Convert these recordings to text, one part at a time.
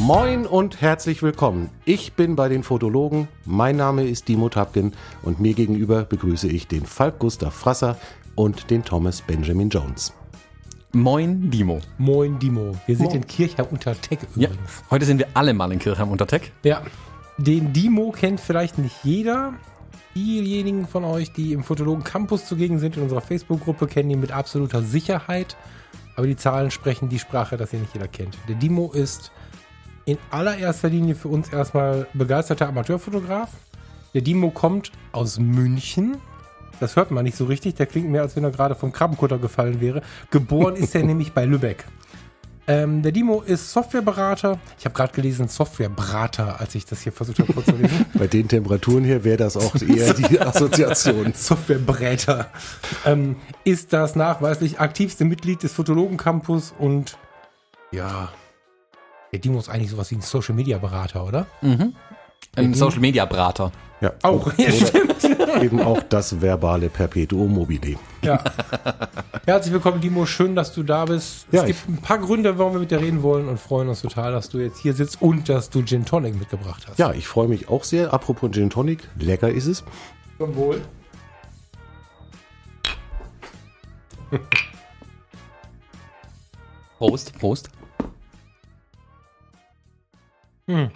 Moin und herzlich willkommen. Ich bin bei den Fotologen. Mein Name ist Dimo Tapkin und mir gegenüber begrüße ich den Falk Gustav Frasser und den Thomas Benjamin Jones. Moin Dimo. Moin Dimo. Wir sind in Kirchheim unter Tech Ja, übrigens. heute sind wir alle mal in Kirchheim unter Tech. Ja. Den Dimo kennt vielleicht nicht jeder. Diejenigen von euch, die im Fotologen Campus zugegen sind in unserer Facebook-Gruppe, kennen ihn mit absoluter Sicherheit. Aber die Zahlen sprechen die Sprache, dass ihn nicht jeder kennt. Der Dimo ist in allererster Linie für uns erstmal begeisterter Amateurfotograf. Der Dimo kommt aus München. Das hört man nicht so richtig. Der klingt mehr, als wenn er gerade vom Krabbenkutter gefallen wäre. Geboren ist er nämlich bei Lübeck. Ähm, der Dimo ist Softwareberater. Ich habe gerade gelesen Softwareberater, als ich das hier versucht habe vorzulesen. Bei den Temperaturen hier wäre das auch eher die Assoziation. Softwareberater. Ähm, ist das nachweislich aktivste Mitglied des Fotologen Campus und ja, der Dimo ist eigentlich sowas wie ein Social Media Berater, oder? Ein Social Media Brater. Ja, Auch, ja, stimmt. eben auch das verbale Perpetuum mobile. Ja. Herzlich willkommen, Dimo. Schön, dass du da bist. Ja, es gibt ein paar Gründe, warum wir mit dir reden wollen und freuen uns total, dass du jetzt hier sitzt und dass du Gin Tonic mitgebracht hast. Ja, ich freue mich auch sehr. Apropos Gin Tonic, lecker ist es. Zum Wohl. Prost, Prost. Kann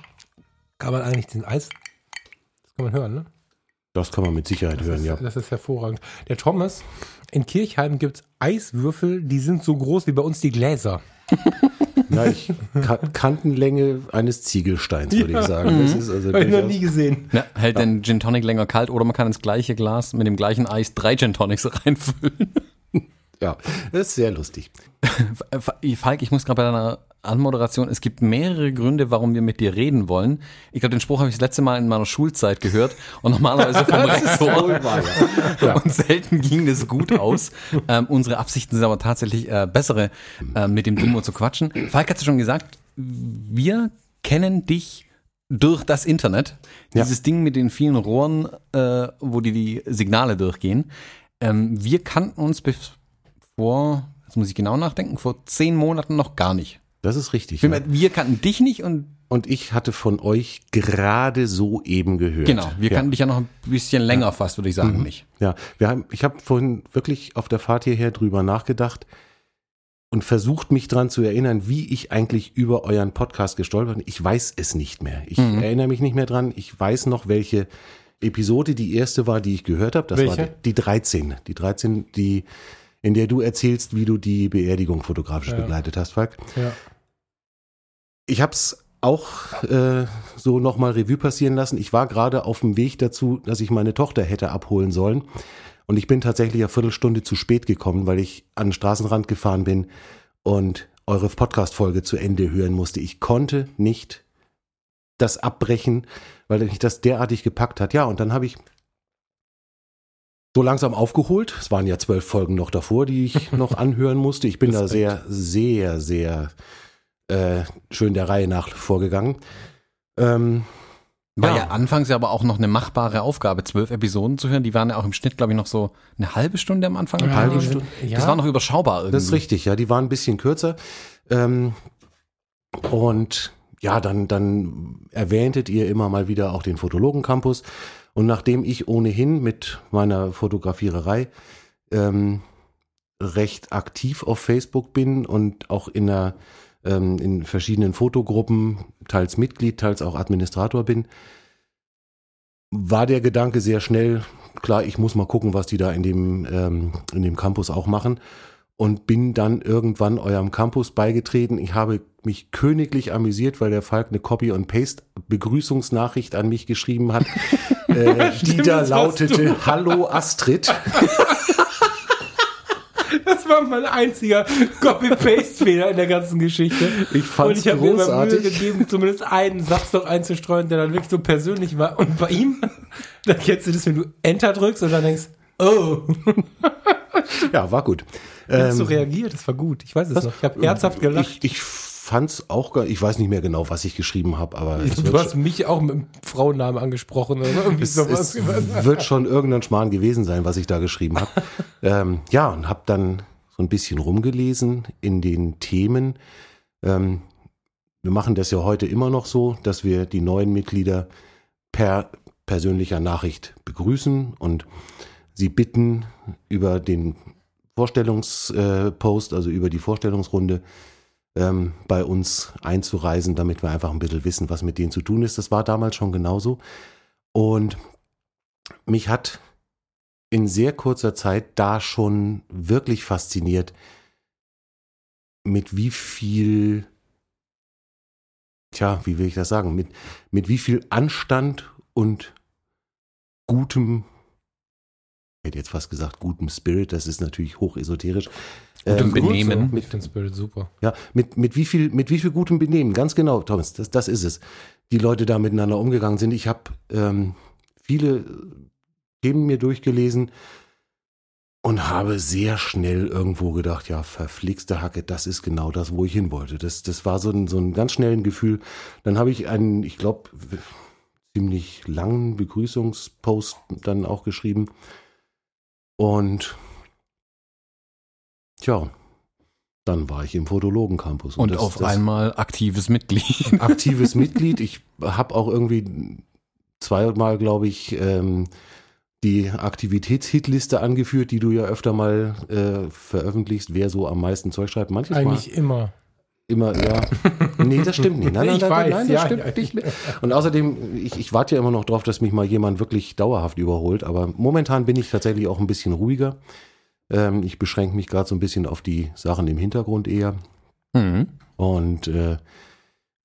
man eigentlich den Eis. Das kann man hören, ne? Das kann man mit Sicherheit Das, hören, ist, ja. das ist hervorragend. Der Thomas, in Kirchheim gibt es Eiswürfel, die sind so groß wie bei uns die Gläser. Na, ich Ka Kantenlänge eines Ziegelsteins, würde ich sagen. Das ist also Habe ich noch nie gesehen. Ja, hält den Gin Tonic länger kalt oder man kann ins gleiche Glas mit dem gleichen Eis drei Gin Tonics reinfüllen. ja, das ist sehr lustig. Falk, ich muss gerade bei deiner Anmoderation, es gibt mehrere Gründe, warum wir mit dir reden wollen. Ich glaube, den Spruch habe ich das letzte Mal in meiner Schulzeit gehört und normalerweise vom Rektor. Und selten ging das gut aus. Ähm, unsere Absichten sind aber tatsächlich äh, bessere, äh, mit dem Dimo zu quatschen. Falk hat es schon gesagt, wir kennen dich durch das Internet. Ja. Dieses Ding mit den vielen Rohren, äh, wo die, die Signale durchgehen. Ähm, wir kannten uns bis vor, jetzt muss ich genau nachdenken, vor zehn Monaten noch gar nicht. Das ist richtig. Wir, Ja. wir kannten dich nicht und Und ich hatte von euch gerade so eben gehört. genau, wir ja. kannten dich ja noch ein bisschen länger fast, würde ich sagen, nicht. Ja, wir haben, ich habe vorhin wirklich auf der Fahrt hierher drüber nachgedacht und versucht mich dran zu erinnern, wie ich eigentlich über euren Podcast gestolpert bin. Ich weiß es nicht mehr. Ich erinnere mich nicht mehr dran. Ich weiß noch, welche Episode die erste war, die ich gehört habe. Das war Welche? die 13. Die 13, die, in der du erzählst, wie du die Beerdigung fotografisch Ja. begleitet hast, Falk. Ja. Ich habe es auch äh, so nochmal Revue passieren lassen. Ich war gerade auf dem Weg dazu, dass ich meine Tochter hätte abholen sollen. Und ich bin tatsächlich eine Viertelstunde zu spät gekommen, weil ich an den Straßenrand gefahren bin und eure Podcast-Folge zu Ende hören musste. Ich konnte nicht das abbrechen, weil mich das derartig gepackt hat. Ja, und dann habe ich so langsam aufgeholt. Es waren ja zwölf Folgen noch davor, die ich noch anhören musste. Ich bin da Respekt. sehr, sehr, sehr äh, schön der Reihe nach vorgegangen. Ähm, War ja. Ja. anfangs ja aber auch noch eine machbare Aufgabe, zwölf Episoden zu hören. Die waren ja auch im Schnitt, glaube ich, noch so eine halbe Stunde am Anfang. Ja, halbe Stunde. Ja, Das war noch überschaubar irgendwie. Das ist richtig, ja, die waren ein bisschen kürzer. Ähm, und ja, dann, dann erwähntet ihr immer mal wieder auch den Fotologen Campus. Und nachdem ich ohnehin mit meiner Fotografiererei ähm, recht aktiv auf Facebook bin und auch in einer ähm, in verschiedenen Fotogruppen, teils Mitglied, teils auch Administrator bin, war der Gedanke sehr schnell, klar, ich muss mal gucken, was die da in dem, ähm, in dem Campus auch machen. Und bin dann irgendwann eurem Campus beigetreten. Ich habe mich königlich amüsiert, weil der Falk eine Copy- und Paste-Begrüßungsnachricht an mich geschrieben hat, äh, die da lautete, Hallo Astrid. War mein einziger Copy-Paste-Fehler in der ganzen Geschichte. Ich fand's Und ich habe mir Mühe großartig. gegeben, zumindest einen Satz doch einzustreuen, der dann wirklich so persönlich war. Und bei ihm, dann kennst du das, wenn du Enter drückst und dann denkst, oh, Ja, war gut. wie hast du Ähm, reagiert? Das war gut. Ich weiß es noch. Ich habe herzhaft gelacht. Ich, ich fand's auch, gar- ich weiß nicht mehr genau, was ich geschrieben habe, aber es Du hast mich auch mit dem Frauennamen angesprochen oder irgendwie es, sowas. es wird schon irgendein Schmarrn gewesen sein, was ich da geschrieben habe. ähm, ja, und habe dann so ein bisschen rumgelesen in den Themen. Ähm, wir machen das ja heute immer noch so, dass wir die neuen Mitglieder per persönlicher Nachricht begrüßen und sie bitten, über den Vorstellungspost, also über die Vorstellungsrunde, ähm, bei uns einzureisen, damit wir einfach ein bisschen wissen, was mit denen zu tun ist. Das war damals schon genauso. Und mich hat in sehr kurzer Zeit da schon wirklich fasziniert, mit wie viel, tja, wie will ich das sagen, mit, mit wie viel Anstand und gutem, ich hätte jetzt fast gesagt, gutem Spirit, das ist natürlich hochesoterisch. Gutem Ähm, Benehmen. Mit dem Spirit super. ja, mit, mit wie viel, mit wie viel gutem Benehmen, ganz genau, Thomas, das, das ist es. Die Leute da miteinander umgegangen sind. Ich habe ähm, viele Themen mir durchgelesen und habe sehr schnell irgendwo gedacht, ja, verflixte Hacke, das ist genau das, wo ich hin wollte. Das, das war so ein, so ein ganz schnellen Gefühl. Dann habe ich einen, ich glaube, ziemlich langen Begrüßungspost dann auch geschrieben. Und tja, dann war ich im Fotologen-Campus. Und das- auf das- einmal aktives Mitglied. aktives Mitglied. Ich habe auch irgendwie zweimal, glaube ich, ähm, die Aktivitätshitliste angeführt, die du ja öfter mal äh, veröffentlichst, wer so am meisten Zeug schreibt. Manches Eigentlich Mal immer. immer, ja. Nee, das stimmt nicht. Nein, nein, Ich nein, weiß, nein, das ja, stimmt ja. nicht. Und außerdem, ich, ich warte ja immer noch drauf, dass mich mal jemand wirklich dauerhaft überholt. Aber momentan bin ich tatsächlich auch ein bisschen ruhiger. Ähm, ich beschränke mich gerade so ein bisschen auf die Sachen im Hintergrund eher Mhm. und äh,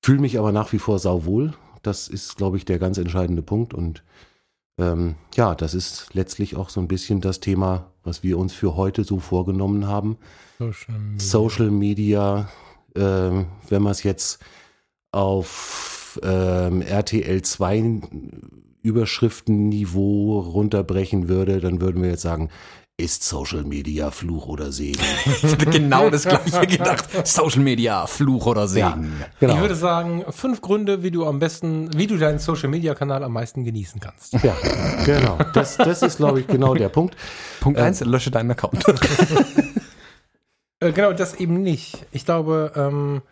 fühle mich aber nach wie vor sauwohl. Das ist, glaube ich, der ganz entscheidende Punkt. Und ähm, ja, das ist letztlich auch so ein bisschen das Thema, was wir uns für heute so vorgenommen haben. Social Media. Social Media, ähm, wenn man es jetzt auf ähm, RTL 2 Überschriftenniveau runterbrechen würde, dann würden wir jetzt sagen, ist Social Media Fluch oder Segen? Ich hätte genau das gleiche gedacht. Social Media, Fluch oder Segen. genau. Ich würde sagen, fünf Gründe, wie du am besten, wie du deinen Social Media Kanal am meisten genießen kannst. Ja, genau. Das, das ist, glaube ich, genau der Punkt. Punkt eins: lösche deinen Account. Äh, genau, das eben nicht. Ich glaube, ähm,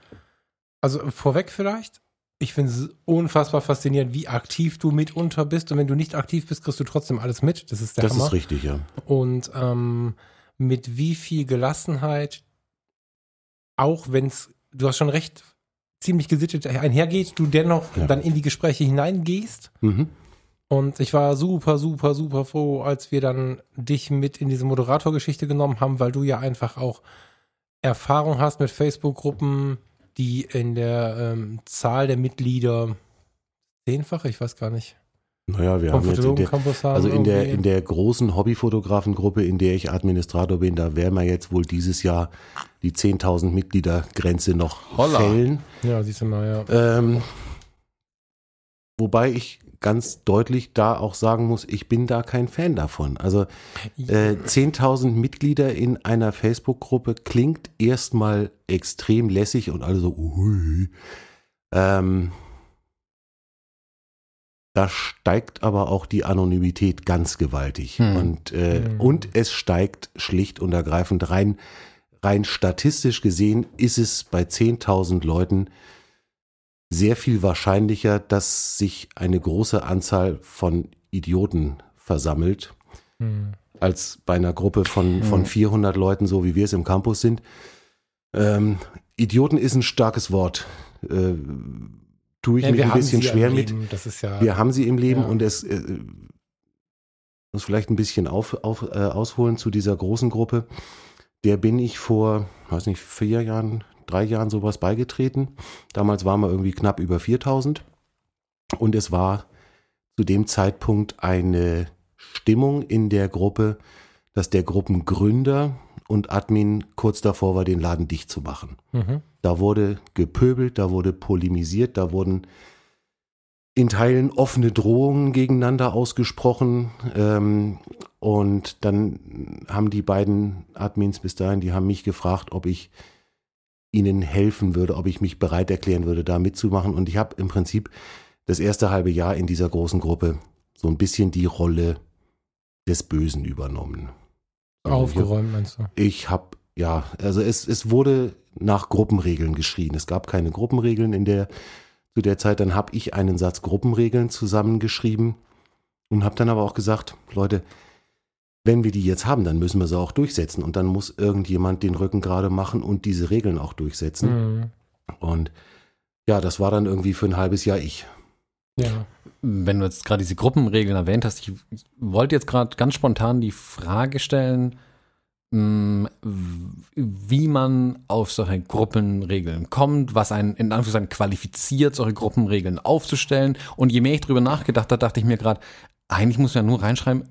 also vorweg vielleicht, ich finde es unfassbar faszinierend, wie aktiv du mitunter bist. Und wenn du nicht aktiv bist, kriegst du trotzdem alles mit. Das ist der Das Hammer. ist richtig, ja. Und ähm, mit wie viel Gelassenheit, auch wenn es, du hast schon recht, ziemlich gesittet einhergeht, du dennoch Ja. dann in die Gespräche hineingehst. Mhm. Und ich war super, super, super froh, als wir dann dich mit in diese Moderatorgeschichte genommen haben, weil du ja einfach auch Erfahrung hast mit Facebook-Gruppen, die in der ähm, Zahl der Mitglieder zehnfache, ich weiß gar nicht, Naja, wir haben jetzt in der, also in der, in der großen Hobbyfotografengruppe, in der ich Administrator bin, da werden wir jetzt wohl dieses Jahr die 10.000 Mitgliedergrenze noch Holla. fällen. ja, siehst du mal, ja. Ähm, wobei ich ganz deutlich da auch sagen muss, ich bin da kein Fan davon. Also äh, 10.000 Mitglieder in einer Facebook-Gruppe klingt erstmal extrem lässig und alle so, ui. Ähm, da steigt aber auch die Anonymität ganz gewaltig. Hm. Und, äh, Hm. und es steigt schlicht und ergreifend rein, rein statistisch gesehen ist es bei 10.000 Leuten sehr viel wahrscheinlicher, dass sich eine große Anzahl von Idioten versammelt, Hm. als bei einer Gruppe von, von Mhm. 400 Leuten, so wie wir es im Campus sind. Ähm, Idioten ist ein starkes Wort. Äh, tue ich Ja, mich ein bisschen schwer mit. Das ist ja. Wir haben sie im Leben Ja. und es äh, muss vielleicht ein bisschen auf, auf, äh, ausholen zu dieser großen Gruppe. Der bin ich vor, weiß nicht, vier Jahren, drei Jahren sowas beigetreten. Damals waren wir irgendwie knapp über 4000 und es war zu dem Zeitpunkt eine Stimmung in der Gruppe, dass der Gruppengründer und Admin kurz davor war, den Laden dicht zu machen. Mhm. Da wurde gepöbelt, da wurde polemisiert, da wurden in Teilen offene Drohungen gegeneinander ausgesprochen. Ähm, und dann haben die beiden Admins bis dahin, die haben mich gefragt, ob ich ihnen helfen würde, ob ich mich bereit erklären würde, da mitzumachen. Und ich habe im Prinzip das erste halbe Jahr in dieser großen Gruppe so ein bisschen die Rolle des Bösen übernommen. Aufgeräumt, meinst du? Ich habe, ja, also es, es wurde nach Gruppenregeln geschrien. Es gab keine Gruppenregeln in der, zu der Zeit. Dann habe ich einen Satz Gruppenregeln zusammengeschrieben und habe dann aber auch gesagt, Leute, wenn wir die jetzt haben, dann müssen wir sie auch durchsetzen. Und dann muss irgendjemand den Rücken gerade machen und diese Regeln auch durchsetzen. Mhm. Und ja, das war dann irgendwie für ein halbes Jahr ich. Ja. Wenn du jetzt gerade diese Gruppenregeln erwähnt hast, ich wollte jetzt gerade ganz spontan die Frage stellen, mh, wie man auf solche Gruppenregeln kommt, was einen in Anführungszeichen qualifiziert, solche Gruppenregeln aufzustellen. Und je mehr ich drüber nachgedacht habe, dachte ich mir gerade, eigentlich muss man ja nur reinschreiben,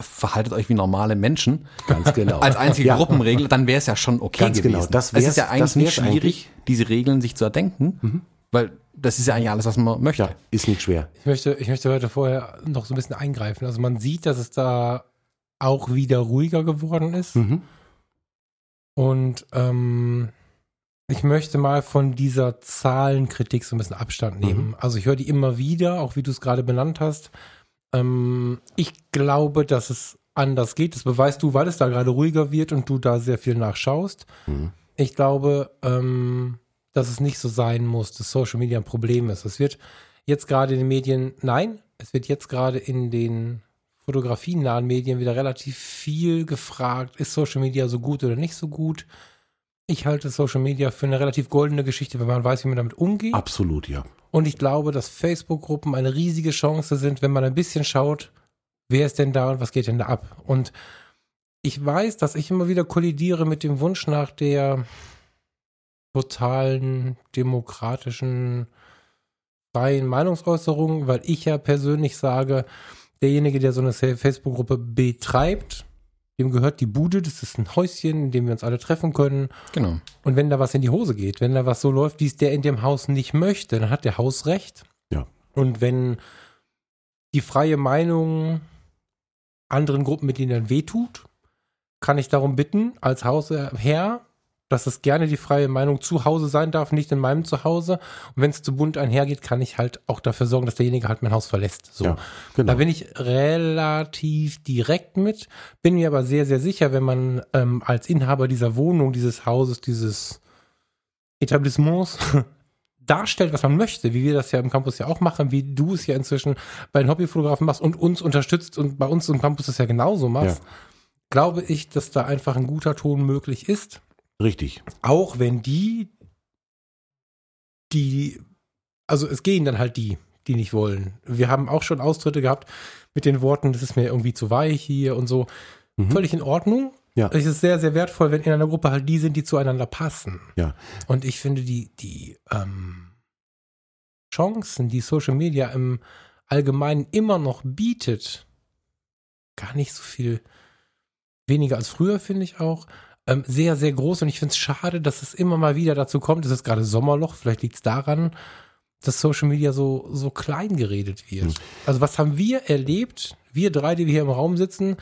verhaltet euch wie normale Menschen. Ganz genau. Als einzige Ja. Gruppenregel, dann wäre es ja schon okay Ganz gewesen. genau. Das es ist ja eigentlich nicht schwierig, eigentlich. Mhm. diese Regeln sich zu erdenken, weil das ist ja eigentlich alles, was man möchte. Ja, ist nicht schwer. Ich möchte, ich möchte heute vorher noch so ein bisschen eingreifen. Also man sieht, dass es da auch wieder ruhiger geworden ist. Mhm. Und ähm, ich möchte mal von dieser Zahlenkritik so ein bisschen Abstand nehmen. Also ich höre die immer wieder, auch wie du es gerade benannt hast. Ähm, ich glaube, dass es anders geht. Das beweist du, weil es da gerade ruhiger wird und du da sehr viel nachschaust. Mhm. Ich glaube, ähm, dass es nicht so sein muss, dass Social Media ein Problem ist. Es wird jetzt gerade in den Medien, nein, es wird jetzt gerade in den fotografienahen Medien wieder relativ viel gefragt, ist Social Media so gut oder nicht so gut? Ich halte Social Media für eine relativ goldene Geschichte, wenn man weiß, wie man damit umgeht. Absolut, ja. Und ich glaube, dass Facebook-Gruppen eine riesige Chance sind, wenn man ein bisschen schaut, wer ist denn da und was geht denn da ab. Und ich weiß, dass ich immer wieder kollidiere mit dem Wunsch nach der totalen, demokratischen, freien Meinungsäußerung, weil ich ja persönlich sage, derjenige, der so eine Facebook-Gruppe betreibt, dem gehört die Bude, das ist ein Häuschen, in dem wir uns alle treffen können. Genau. Und wenn da was in die Hose geht, wenn da was so läuft, wie es der in dem Haus nicht möchte, dann hat der Hausrecht. Ja. Und wenn die freie Meinung anderen Gruppenmitgliedern wehtut, kann ich darum bitten, als Hausherr, dass es gerne die freie Meinung zu Hause sein darf, nicht in meinem Zuhause. Und wenn es zu bunt einhergeht, kann ich halt auch dafür sorgen, dass derjenige halt mein Haus verlässt. So. Ja, genau. Da bin ich relativ direkt mit, bin mir aber sehr, sehr sicher, wenn man ähm, als Inhaber dieser Wohnung, dieses Hauses, dieses Etablissements darstellt, was man möchte, wie wir das ja im Campus ja auch machen, wie du es ja inzwischen bei den Hobbyfotografen machst und uns unterstützt und bei uns im Campus das ja genauso machst, glaube ich, dass da einfach ein guter Ton möglich ist. Richtig. Auch wenn die, die, also es gehen dann halt die, die nicht wollen. Wir haben auch schon Austritte gehabt mit den Worten, das ist mir irgendwie zu weich hier und so. Mhm. Völlig in Ordnung. Ja. Es ist sehr, sehr wertvoll, wenn in einer Gruppe halt die sind, die zueinander passen. Ja. Und ich finde, die, die ähm, Chancen, die Social Media im Allgemeinen immer noch bietet, gar nicht so viel weniger als früher, finde ich auch. Ähm, sehr, sehr groß und ich finde es schade, dass es immer mal wieder dazu kommt. Es ist gerade Sommerloch, vielleicht liegt es daran, dass Social Media so, so klein geredet wird. Hm. Also, was haben wir erlebt? Wir drei, die wir hier im Raum sitzen,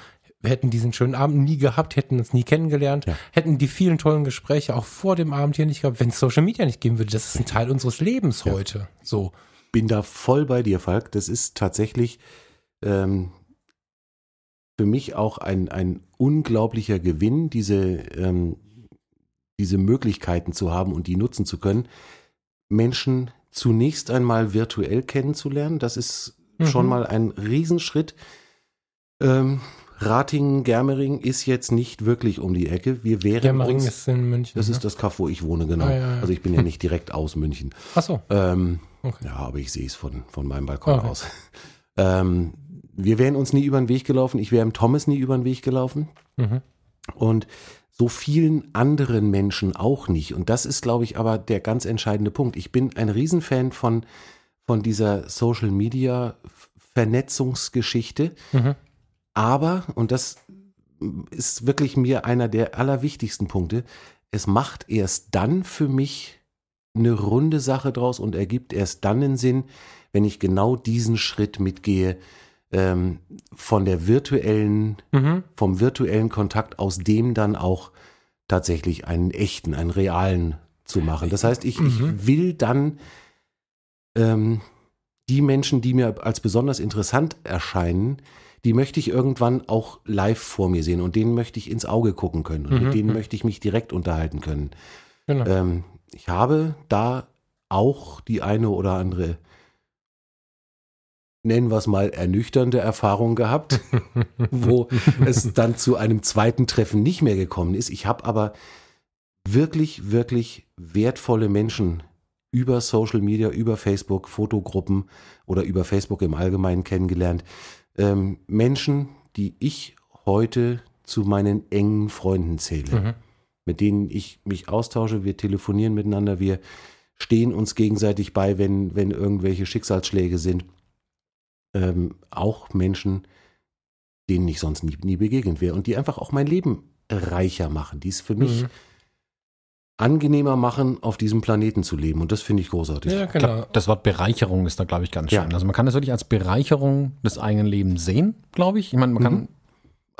hätten diesen schönen Abend nie gehabt, hätten uns nie kennengelernt, Ja. hätten die vielen tollen Gespräche auch vor dem Abend hier nicht gehabt, wenn es Social Media nicht geben würde. Das ist ein Teil unseres Lebens Ja. heute. So. Bin da voll bei dir, Falk. Das ist tatsächlich ähm, für mich auch ein, ein unglaublicher Gewinn, diese, ähm, diese Möglichkeiten zu haben und die nutzen zu können. Menschen zunächst einmal virtuell kennenzulernen, das ist Mhm. schon mal ein Riesenschritt. Ähm, Ratingen, Germering ist jetzt nicht wirklich um die Ecke. Wir wären Germering uns, ist in München. das ne? ist das Kaff, wo ich wohne, genau. Ah, ja, ja. Also ich bin ja nicht direkt aus München. Ach so. Ähm, Okay. Ja, aber ich sehe es von, von meinem Balkon Okay. aus. Ähm, wir wären uns nie über den Weg gelaufen. Ich wäre im Thomas nie über den Weg gelaufen. Mhm. Und so vielen anderen Menschen auch nicht. Und das ist, glaube ich, aber der ganz entscheidende Punkt. Ich bin ein Riesenfan von, von dieser Social Media Vernetzungsgeschichte. Mhm. Aber, und das ist wirklich mir einer der allerwichtigsten Punkte, es macht erst dann für mich eine runde Sache draus und ergibt erst dann einen Sinn, wenn ich genau diesen Schritt mitgehe, ähm, von der virtuellen, Mhm. vom virtuellen Kontakt, aus dem dann auch tatsächlich einen echten, einen realen zu machen. Das heißt, ich, ich will dann ähm, die Menschen, die mir als besonders interessant erscheinen, die möchte ich irgendwann auch live vor mir sehen und denen möchte ich ins Auge gucken können und Mhm. mit denen möchte ich mich direkt unterhalten können. Genau. Ähm, ich habe da auch die eine oder andere, nennen wir es mal, ernüchternde Erfahrung gehabt, wo es dann zu einem zweiten Treffen nicht mehr gekommen ist. Ich habe aber wirklich, wirklich wertvolle Menschen über Social Media, über Facebook, Fotogruppen oder über Facebook im Allgemeinen kennengelernt. Ähm, Menschen, die ich heute zu meinen engen Freunden zähle Mhm. mit denen ich mich austausche. Wir telefonieren miteinander, wir stehen uns gegenseitig bei, wenn, wenn irgendwelche Schicksalsschläge sind. Ähm, auch Menschen, denen ich sonst nie, nie begegnet wäre und die einfach auch mein Leben reicher machen, die es für mich Mhm. angenehmer machen, auf diesem Planeten zu leben. Und das finde ich großartig. Ja, Ich genau. glaub, das Wort Bereicherung ist da, glaube ich, ganz Ja. schön. Also man kann das wirklich als Bereicherung des eigenen Lebens sehen, glaube ich. Ich meine, man kann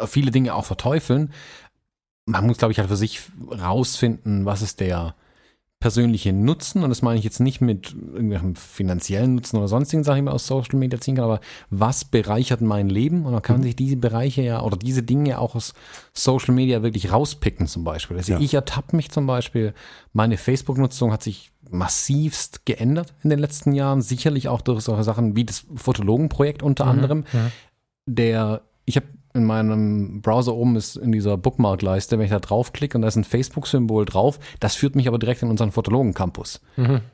viele Dinge auch verteufeln. Man muss, glaube ich, halt für sich rausfinden, was ist der persönliche Nutzen. Und das meine ich jetzt nicht mit irgendwelchen finanziellen Nutzen oder sonstigen Sachen, die man aus Social Media ziehen kann, aber was bereichert mein Leben? Und dann kann man sich diese Bereiche ja oder diese Dinge auch aus Social Media wirklich rauspicken zum Beispiel. Also Ja. ich ertappe mich zum Beispiel, meine Facebook-Nutzung hat sich massivst geändert in den letzten Jahren, sicherlich auch durch solche Sachen wie das Fotologenprojekt unter anderem. Der, ich habe in meinem Browser oben ist in dieser Bookmark-Leiste, wenn ich da draufklicke und da ist ein Facebook-Symbol drauf, das führt mich aber direkt in unseren Fotologen-Campus.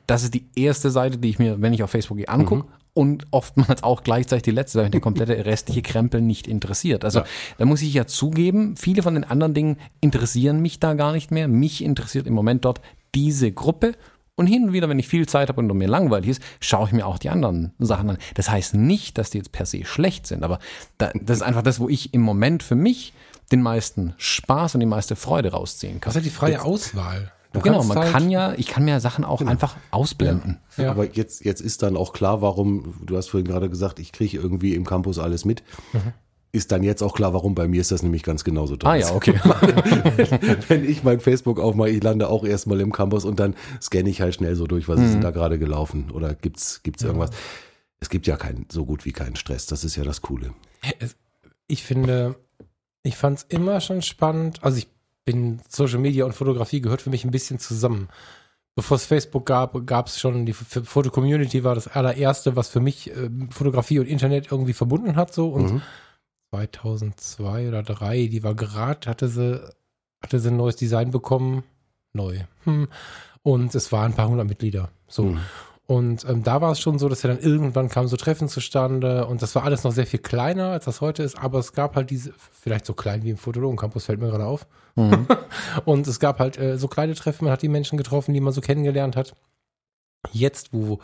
Das ist die erste Seite, die ich mir, wenn ich auf Facebook gehe, angucke. Und oftmals auch gleichzeitig die letzte, weil mich der komplette restliche Krempel nicht interessiert. Also da muss ich ja zugeben, viele von den anderen Dingen interessieren mich da gar nicht mehr. Mich interessiert im Moment dort diese Gruppe. Und hin und wieder, wenn ich viel Zeit habe und mir langweilig ist, schaue ich mir auch die anderen Sachen an. Das heißt nicht, dass die jetzt per se schlecht sind, aber da, das ist einfach das, wo ich im Moment für mich den meisten Spaß und die meiste Freude rausziehen kann. Das ist halt die freie Auswahl. Du genau, man halt- kann ja, ich kann mir Sachen auch einfach ausblenden. Ja. Aber jetzt, jetzt ist dann auch klar, warum, du hast vorhin gerade gesagt, ich kriege irgendwie im Campus alles mit. Ist dann jetzt auch klar, warum bei mir ist das nämlich ganz genauso Ah ja, okay. Wenn ich mein Facebook aufmache, ich lande auch erstmal im Campus und dann scanne ich halt schnell so durch, was ist denn da gerade gelaufen oder gibt's, gibt's irgendwas. Es gibt ja keinen, so gut wie keinen Stress. Das ist ja das Coole. ich finde, ich fand es immer schon spannend. Also ich bin Social Media und Fotografie gehört für mich ein bisschen zusammen. Bevor es Facebook gab, gab es schon die Foto-Community war das allererste, was für mich äh, Fotografie und Internet irgendwie verbunden hat so und Mhm. 2002 oder 3, die war gerade, hatte sie, hatte sie ein neues Design bekommen. Neu. Hm. Und es waren ein paar hundert Mitglieder. So. Mhm. Und ähm, da war es schon so, dass ja dann irgendwann kamen so Treffen zustande und das war alles noch sehr viel kleiner, als das heute ist, aber es gab halt diese, vielleicht so klein wie im Fotologen-Campus, fällt mir gerade auf. Mhm. Und es gab halt äh, so kleine Treffen, man hat die Menschen getroffen, die man so kennengelernt hat. Jetzt, wo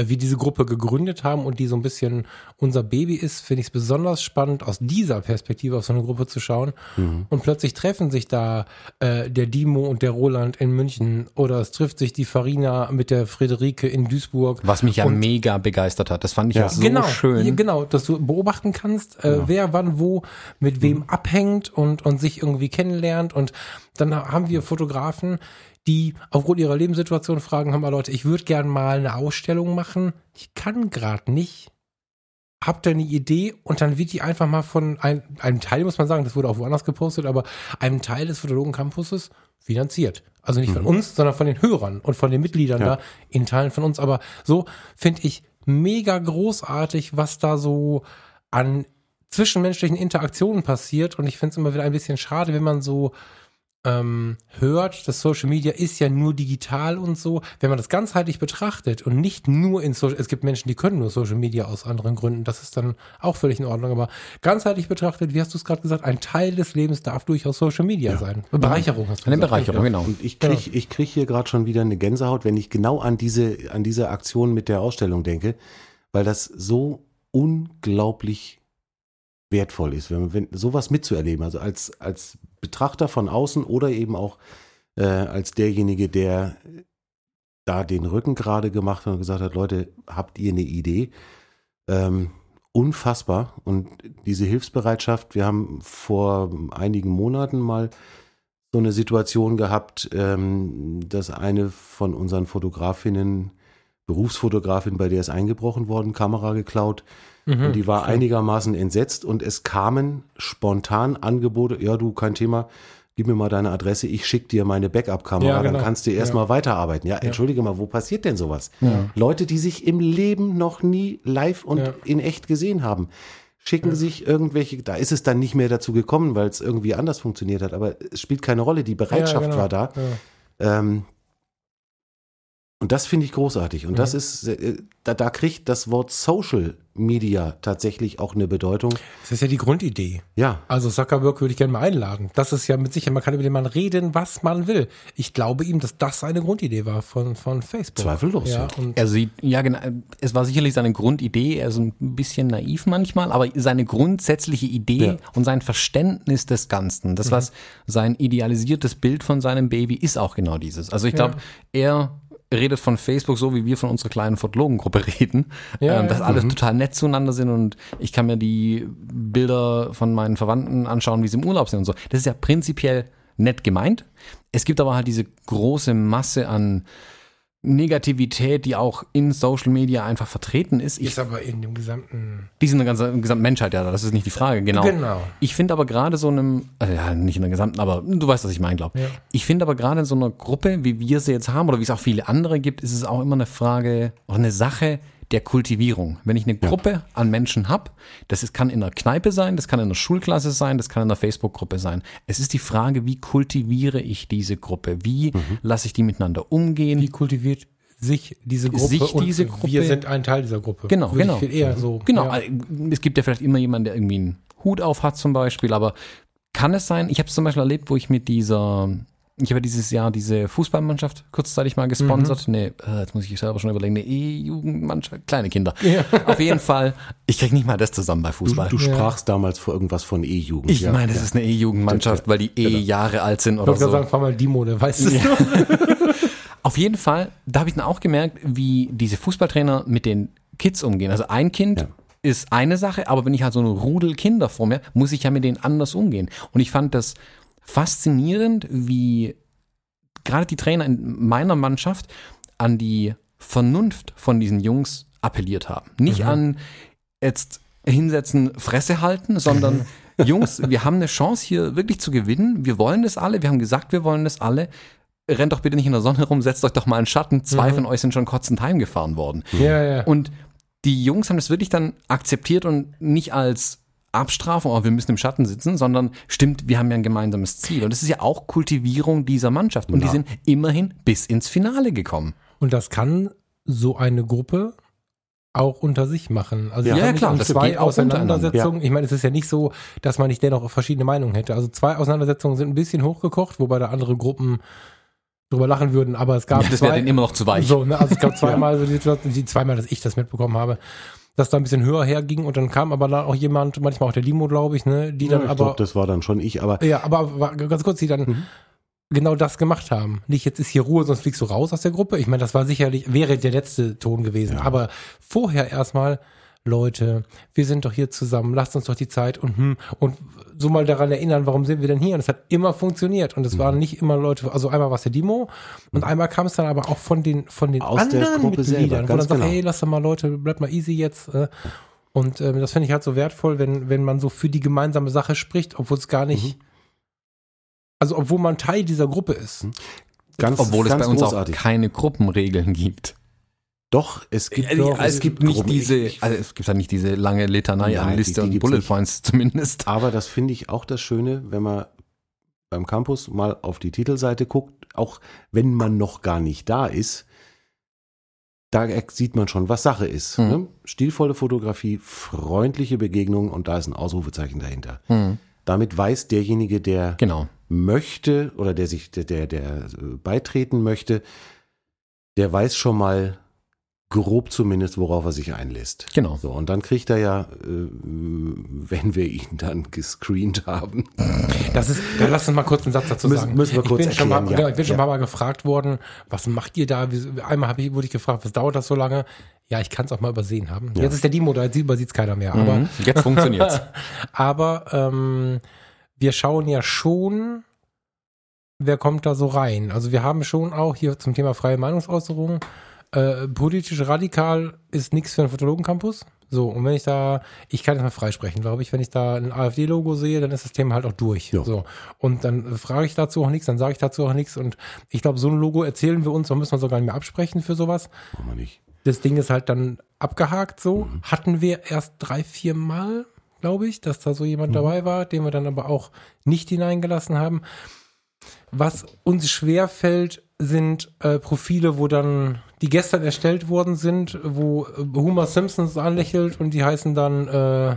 äh, wir diese Gruppe gegründet haben und die so ein bisschen unser Baby ist, finde ich es besonders spannend, aus dieser Perspektive auf so eine Gruppe zu schauen. Mhm. Und plötzlich treffen sich da äh, der Dimo und der Roland in München oder es trifft sich die Farina mit der Friederike in Duisburg. Was mich ja Und- mega begeistert hat. Das fand ich Ja. ja so genau, schön. ja, genau, dass du beobachten kannst, äh, wer wann wo mit wem abhängt und, und sich irgendwie kennenlernt. Und dann haben wir Fotografen, die aufgrund ihrer Lebenssituation fragen, haben wir Leute, ich würde gern mal eine Ausstellung machen. Ich kann gerade nicht. Habt ihr eine Idee? Und dann wird die einfach mal von ein, einem Teil, muss man sagen, das wurde auch woanders gepostet, aber einem Teil des Fotologen Campuses finanziert. Also nicht von uns, sondern von den Hörern und von den Mitgliedern Ja. da, in Teilen von uns. Aber so finde ich mega großartig, was da so an zwischenmenschlichen Interaktionen passiert. Und ich finde es immer wieder ein bisschen schade, wenn man so ähm, hört, dass Social Media ist ja nur digital und so. Wenn man das ganzheitlich betrachtet und nicht nur in Social, es gibt Menschen, die können nur Social Media aus anderen Gründen, das ist dann auch völlig in Ordnung. Aber ganzheitlich betrachtet, wie hast du es gerade gesagt, ein Teil des Lebens darf durchaus Social Media sein. Bereicherung hast du Eine gesagt. Bereicherung, genau. Und ich krieg, ich krieg hier gerade schon wieder eine Gänsehaut, wenn ich genau an diese, an diese Aktion mit der Ausstellung denke, weil das so unglaublich wertvoll ist, wenn, wenn sowas mitzuerleben, also als, als Betrachter von außen oder eben auch äh, als derjenige, der da den Rücken gerade gemacht hat und gesagt hat, Leute, habt ihr eine Idee? Ähm, unfassbar. Und diese Hilfsbereitschaft, wir haben vor einigen Monaten mal so eine Situation gehabt, ähm, dass eine von unseren Fotografinnen, Berufsfotografin, bei der ist eingebrochen worden, Kamera geklaut. Mhm, und die war einigermaßen entsetzt und es kamen spontan Angebote, ja du, kein Thema, gib mir mal deine Adresse, ich schicke dir meine Backup-Kamera, Ja, genau. dann kannst du erstmal weiterarbeiten. Ja, entschuldige mal, wo passiert denn sowas? Leute, die sich im Leben noch nie live und Ja. in echt gesehen haben, schicken sich irgendwelche, da ist es dann nicht mehr dazu gekommen, weil es irgendwie anders funktioniert hat, aber es spielt keine Rolle, die Bereitschaft Ja, genau. war da. Ja. Ähm, und das finde ich großartig. Und das ist, äh, da, da kriegt das Wort Social Media tatsächlich auch eine Bedeutung. Das ist ja die Grundidee. Ja, Also Zuckerberg würde ich gerne mal einladen. Das ist ja mit Sicherheit, man kann über den Mann reden, was man will. Ich glaube ihm, dass das eine Grundidee war von, von Facebook. Zweifellos, Ja, ja. und Er sieht, ja genau, es war sicherlich seine Grundidee, er ist ein bisschen naiv manchmal, aber seine grundsätzliche Idee Ja. und sein Verständnis des Ganzen, das was sein idealisiertes Bild von seinem Baby ist auch genau dieses. Also ich glaube, er redet von Facebook so, wie wir von unserer kleinen Fotologengruppe reden, Ja, ähm, dass ja. alles total nett zueinander sind und ich kann mir die Bilder von meinen Verwandten anschauen, wie sie im Urlaub sind und so. Das ist ja prinzipiell nett gemeint. Es gibt aber halt diese große Masse an Negativität, die auch in Social Media einfach vertreten ist. Ich, ist aber in dem gesamten. die sind in der ganzen, gesamten Menschheit, ja, das ist nicht die Frage, genau. Genau. Ich finde aber gerade so einem, also ja, nicht in der gesamten, aber du weißt, was ich meine, glaube Ja. Ich finde aber gerade in so einer Gruppe, wie wir sie jetzt haben, oder wie es auch viele andere gibt, ist es auch immer eine Frage, oder eine Sache der Kultivierung. Wenn ich eine Gruppe an Menschen habe, das ist, kann in einer Kneipe sein, das kann in einer Schulklasse sein, das kann in einer Facebook-Gruppe sein. Es ist die Frage, wie kultiviere ich diese Gruppe? Wie lasse ich die miteinander umgehen? Wie kultiviert sich diese Gruppe? Sich und diese Gruppe- Wir sind ein Teil dieser Gruppe. Genau, Würde genau. Ich viel eher so. Genau, Ja. äh, es gibt ja vielleicht immer jemanden, der irgendwie einen Hut auf hat zum Beispiel, aber kann es sein, ich habe es zum Beispiel erlebt, wo ich mit dieser, ich habe dieses Jahr diese Fußballmannschaft kurzzeitig mal gesponsert. Mhm. Nee, äh, jetzt muss ich selber schon überlegen, eine E-Jugendmannschaft, kleine Kinder. Ja. Auf jeden Fall, ich krieg nicht mal das zusammen bei du, Fußball. du sprachst damals vor irgendwas von E-Jugend. ich ja. meine, das ist eine E-Jugendmannschaft, weil die eh Jahre alt sind Ich oder gerade so. sagen, fahr mal Dimo, der weiß es noch. Auf jeden Fall, da habe ich dann auch gemerkt, wie diese Fußballtrainer mit den Kids umgehen. Also ein Kind Ja. ist eine Sache, aber wenn ich halt so eine Rudel Kinder vor mir, muss ich ja mit denen anders umgehen. Und ich fand das faszinierend, wie gerade die Trainer in meiner Mannschaft an die Vernunft von diesen Jungs appelliert haben. Nicht an jetzt hinsetzen, Fresse halten, sondern Jungs, wir haben eine Chance hier wirklich zu gewinnen. Wir wollen das alle. Wir haben gesagt, wir wollen das alle. Rennt doch bitte nicht in der Sonne rum, setzt euch doch mal in Schatten. Zwei von euch sind schon kotzend heimgefahren worden. Ja, ja. Und die Jungs haben das wirklich dann akzeptiert und nicht als Abstrafung, oh, wir müssen im Schatten sitzen, sondern stimmt, wir haben ja ein gemeinsames Ziel. Und das ist ja auch Kultivierung dieser Mannschaft. Und die Ja. sind immerhin bis ins Finale gekommen. Und das kann so eine Gruppe auch unter sich machen. Also Ja, ja, klar, das zwei geht auch Auseinandersetzungen. Ich meine, es ist ja nicht so, dass man nicht dennoch verschiedene Meinungen hätte. Also zwei Auseinandersetzungen sind ein bisschen hochgekocht, wobei da andere Gruppen drüber lachen würden, aber es gab Ja, das wäre denen immer noch zu weich. So, ne? Also es gab zweimal so die Situation, die zweimal, dass ich das mitbekommen habe, dass da ein bisschen höher herging und dann kam aber dann auch jemand, manchmal auch der Limo, glaube ich, ne, die Ja, dann ich aber glaube, das war dann schon ich, aber ja, aber, ganz kurz, die dann Mhm. genau das gemacht haben. Nicht jetzt ist hier Ruhe, sonst fliegst du raus aus der Gruppe. Ich meine, das war sicherlich, wäre der letzte Ton gewesen. Aber vorher erstmal, Leute, wir sind doch hier zusammen, lasst uns doch die Zeit und hm, und so mal daran erinnern, warum sind wir denn hier? Und es hat immer funktioniert. Und es waren Mhm. nicht immer Leute, also einmal war es der Demo und einmal kam es dann aber auch von den, von den Aus der anderen Gruppe Mitgliedern, selber, wo dann ganz sagt, genau. hey, lass doch mal Leute, bleibt mal easy jetzt. Äh, und ähm, das finde ich halt so wertvoll, wenn, wenn man so für die gemeinsame Sache spricht, obwohl es gar nicht, Mhm. also obwohl man Teil dieser Gruppe ist. ganz, Obwohl es ganz bei uns großartig. auch keine Gruppenregeln gibt. Doch, es gibt, Äh, doch, es gibt nicht Gruppen. diese, also es gibt ja nicht diese lange Litanei an Liste und Bullet. Points zumindest. Aber das finde ich auch das Schöne, wenn man beim Campus mal auf die Titelseite guckt, auch wenn man noch gar nicht da ist, da sieht man schon, was Sache ist. Mhm. Ne? Stilvolle Fotografie, freundliche Begegnung und da ist ein Ausrufezeichen dahinter. Hm, Damit weiß derjenige, der genau. möchte oder der sich, der, der, der äh, beitreten möchte, der weiß schon mal grob zumindest, worauf er sich einlässt. Genau. So, und dann kriegt er ja, äh, wenn wir ihn dann gescreent haben, Das ist, da lass uns mal kurz einen Satz dazu Müssen- sagen. müssen wir kurz ich bin schon mal, erklären, ja. genau, ich bin schon Ja. ein paar Mal gefragt worden, was macht ihr da? Einmal habe ich, wurde ich gefragt, was dauert das so lange? Ja, ich kann es auch mal übersehen haben. Jetzt ist der Demo da, jetzt übersieht es keiner mehr. Aber Mhm. Jetzt funktioniert's. Aber ähm, wir schauen ja schon wer kommt da so rein. Also wir haben schon auch hier zum Thema freie Meinungsäußerung, äh, politisch radikal ist nichts für einen Fotologen-Campus. So, und wenn ich da, ich kann jetzt mal freisprechen, glaube ich, wenn ich da ein AfD-Logo sehe, dann ist das Thema halt auch durch. Ja. So. Und dann frage ich dazu auch nichts, dann sage ich dazu auch nichts. Und ich glaube, so ein Logo erzählen wir uns, da müssen wir sogar nicht mehr absprechen für sowas. Machen wir nicht. Das Ding ist halt dann abgehakt so. Hatten wir erst drei, vier Mal, glaube ich, dass da so jemand dabei war, den wir dann aber auch nicht hineingelassen haben. Was uns schwer fällt, sind äh, Profile, wo dann, die gestern erstellt worden sind, wo äh, Homer Simpsons anlächelt und die heißen dann äh,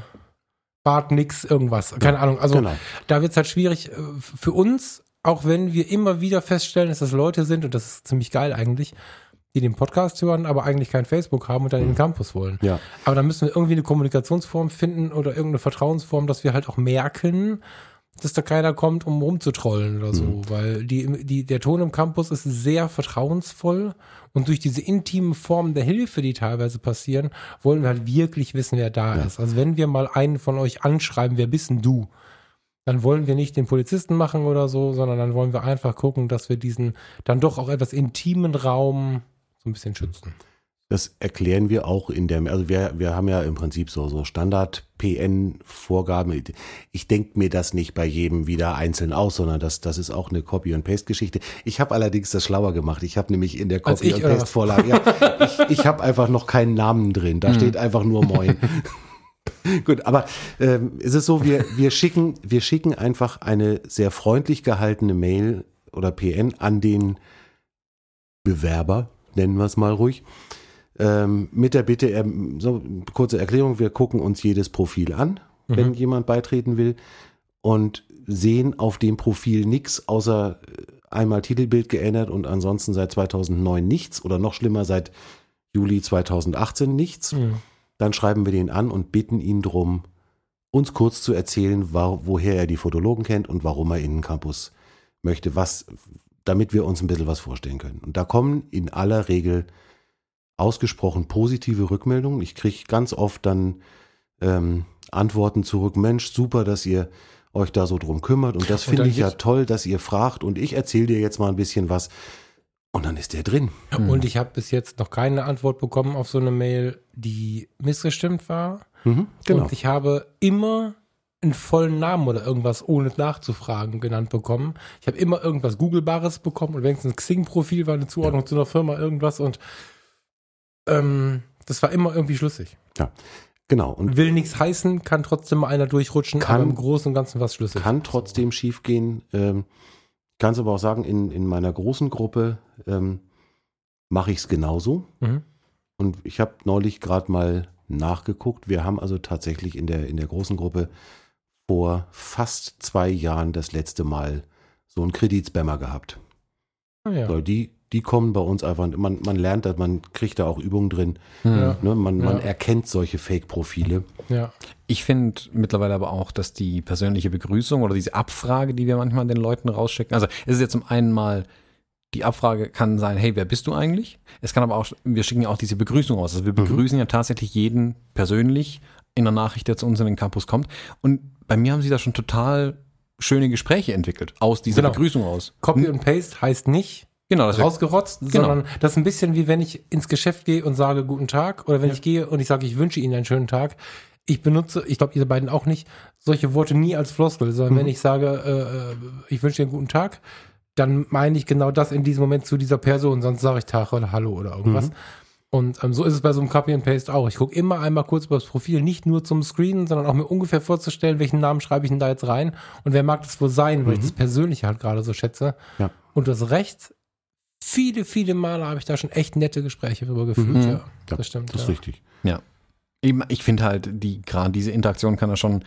Bart nix irgendwas. Keine Ahnung. Also Genau. da wird es halt schwierig äh, für uns, auch wenn wir immer wieder feststellen, dass das Leute sind, und das ist ziemlich geil eigentlich, die den Podcast hören, aber eigentlich kein Facebook haben und dann in den Campus wollen. Ja. Aber da müssen wir irgendwie eine Kommunikationsform finden oder irgendeine Vertrauensform, dass wir halt auch merken, dass da keiner kommt, um rumzutrollen oder so. Weil die, die, der Ton im Campus ist sehr vertrauensvoll und durch diese intimen Formen der Hilfe, die teilweise passieren, wollen wir halt wirklich wissen, wer da ist. Also wenn wir mal einen von euch anschreiben, wer bist denn du? Dann wollen wir nicht den Polizisten machen oder so, sondern dann wollen wir einfach gucken, dass wir diesen dann doch auch etwas intimen Raum so ein bisschen schützen. Das erklären wir auch in der, also wir, wir haben ja im Prinzip so, so Standard-PN-Vorgaben. Ich denke mir das nicht bei jedem wieder einzeln aus, sondern das, das ist auch eine Copy-and-Paste-Geschichte. Ich habe allerdings das schlauer gemacht. Ich habe nämlich in der? Copy-and-Paste-Vorlage, ja, ich, ich habe einfach noch keinen Namen drin. Da steht einfach nur Moin. Gut, aber ähm, es ist so, wir, wir, schicken, wir schicken einfach eine sehr freundlich gehaltene Mail oder PN an den Bewerber, nennen wir es mal ruhig, ähm, mit der Bitte, ähm, so kurze Erklärung, wir gucken uns jedes Profil an, wenn jemand beitreten will und sehen auf dem Profil nichts außer äh, einmal Titelbild geändert und ansonsten seit 2009 nichts oder noch schlimmer seit Juli 2018 nichts. Dann schreiben wir den an und bitten ihn drum, uns kurz zu erzählen, woher er die Fotologen kennt und warum er in den Campus möchte, was, damit wir uns ein bisschen was vorstellen können. Und da kommen in aller Regel ausgesprochen positive Rückmeldungen. Ich kriege ganz oft dann ähm, Antworten zurück, Mensch, super, dass ihr euch da so drum kümmert und das finde ich ja toll, dass ihr fragt und ich erzähle dir jetzt mal ein bisschen was und dann ist der drin. Und ich habe bis jetzt noch keine Antwort bekommen auf so eine Mail, die missgestimmt war. Mhm, genau. Und ich habe immer einen vollen Namen oder irgendwas ohne nachzufragen genannt bekommen. Ich habe immer irgendwas Googlebares bekommen und wenigstens ein Xing-Profil war eine Zuordnung zu einer Firma, irgendwas und ähm, das war immer irgendwie schlüssig. Genau. Und Will nichts heißen, kann trotzdem mal einer durchrutschen, Kann- aber im Großen und Ganzen was schlüssig. kann trotzdem schief gehen. Ähm, kannst aber auch sagen, in, in meiner großen Gruppe ähm, mache ich es genauso. Mhm. Und ich habe neulich gerade mal nachgeguckt. Wir haben also tatsächlich in der, in der großen Gruppe vor fast zwei Jahren das letzte Mal so einen Kreditspammer gehabt. Ah, ja. Weil die, die kommen bei uns einfach, man, man lernt das, man kriegt da auch Übungen drin. Ja. Ne? Man, man Ja. erkennt solche Fake-Profile. ja. Ich finde mittlerweile aber auch, dass die persönliche Begrüßung oder diese Abfrage, die wir manchmal den Leuten rausschicken, also es ist ja zum einen mal, die Abfrage kann sein, hey, wer bist du eigentlich? Es kann aber auch, wir schicken ja auch diese Begrüßung raus. Also wir begrüßen ja tatsächlich jeden persönlich in der Nachricht, der zu uns in den Campus kommt. Und bei mir haben sie da schon total schöne Gespräche entwickelt, aus dieser Genau. Begrüßung raus. Copy und Paste heißt nicht Genau, das rausgerotzt, sondern das ist ein bisschen wie wenn ich ins Geschäft gehe und sage guten Tag oder wenn ich gehe und ich sage, ich wünsche Ihnen einen schönen Tag. Ich benutze, ich glaube, ihr beiden auch nicht, solche Worte nie als Floskel, sondern wenn ich sage, äh, äh, ich wünsche dir einen guten Tag, dann meine ich genau das in diesem Moment zu dieser Person, sonst sage ich Tag oder Hallo oder irgendwas. Und ähm, so ist es bei so einem Copy and Paste auch. Ich gucke immer einmal kurz über das Profil, nicht nur zum Screen, sondern auch mir ungefähr vorzustellen, welchen Namen schreibe ich denn da jetzt rein und wer mag das wohl sein, weil ich das Persönliche halt gerade so schätze. Ja. Und das Recht, viele, viele Male habe ich da schon echt nette Gespräche drüber geführt. Mhm. Ja, Ja, das stimmt. Das ist ja. richtig. Ja. Eben, Ich finde halt, die, gerade diese Interaktion kann ja schon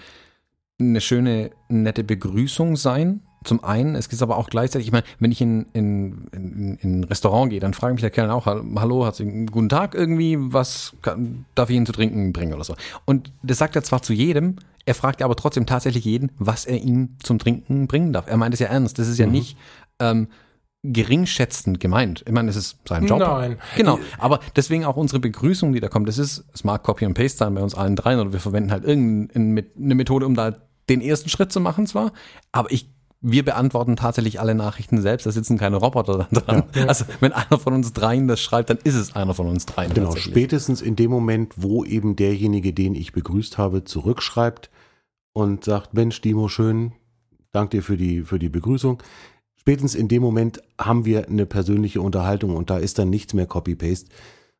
eine schöne, nette Begrüßung sein. Zum einen, es ist aber auch gleichzeitig, ich meine, wenn ich in, in, in, in ein Restaurant gehe, dann frage mich der Kellner auch, hallo, hat Sie einen guten Tag irgendwie, was kann, darf ich Ihnen zu trinken bringen oder so. Und das sagt er zwar zu jedem, er fragt aber trotzdem tatsächlich jeden, was er ihm zum Trinken bringen darf. Er meint es ja ernst, das ist ja nicht ähm, geringschätzend gemeint. Ich meine, es ist sein Job. Nein. Genau, aber deswegen auch unsere Begrüßung, die da kommt, das ist Smart Copy and Paste sein bei uns allen dreien oder wir verwenden halt irgendeine Met- eine Methode, um da den ersten Schritt zu machen zwar, aber ich wir beantworten tatsächlich alle Nachrichten selbst, da sitzen keine Roboter dran. Also wenn einer von uns dreien das schreibt, dann ist es einer von uns dreien. Genau, spätestens in dem Moment, wo eben derjenige, den ich begrüßt habe, zurückschreibt und sagt, Mensch, Dimo, schön, dank dir für die, für die Begrüßung. Spätestens in dem Moment haben wir eine persönliche Unterhaltung und da ist dann nichts mehr Copy-Paste,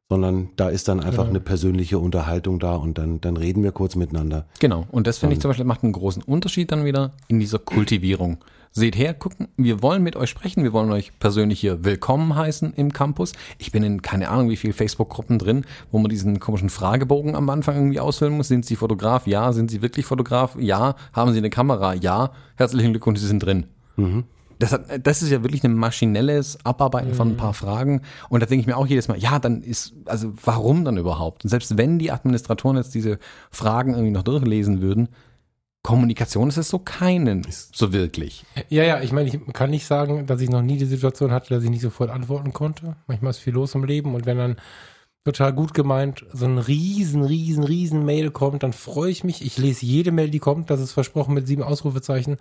sondern da ist dann einfach Genau. eine persönliche Unterhaltung da und dann, dann reden wir kurz miteinander. Genau, und das finde ich zum Beispiel macht einen großen Unterschied dann wieder in dieser Kultivierung. Seht her, gucken, wir wollen mit euch sprechen, wir wollen euch persönlich hier willkommen heißen im Campus. Ich bin in keine Ahnung wie viel Facebook-Gruppen drin, wo man diesen komischen Fragebogen am Anfang irgendwie ausfüllen muss. Sind Sie Fotograf? Ja. Sind Sie wirklich Fotograf? Ja. Haben Sie eine Kamera? Ja. Herzlichen Glückwunsch, Sie sind drin. Das, hat, das ist ja wirklich ein maschinelles Abarbeiten von ein paar Fragen. Und da denke ich mir auch jedes Mal, ja, dann ist, also warum dann überhaupt? Und selbst wenn die Administratoren jetzt diese Fragen irgendwie noch durchlesen würden, Kommunikation ist es so keinen, so wirklich. Ja, ja, ich meine, ich kann nicht sagen, dass ich noch nie die Situation hatte, dass ich nicht sofort antworten konnte. Manchmal ist viel los im Leben und wenn dann total gut gemeint so ein riesen, riesen, riesen Mail kommt, dann freue ich mich. Ich lese jede Mail, die kommt, das ist versprochen mit sieben Ausrufezeichen.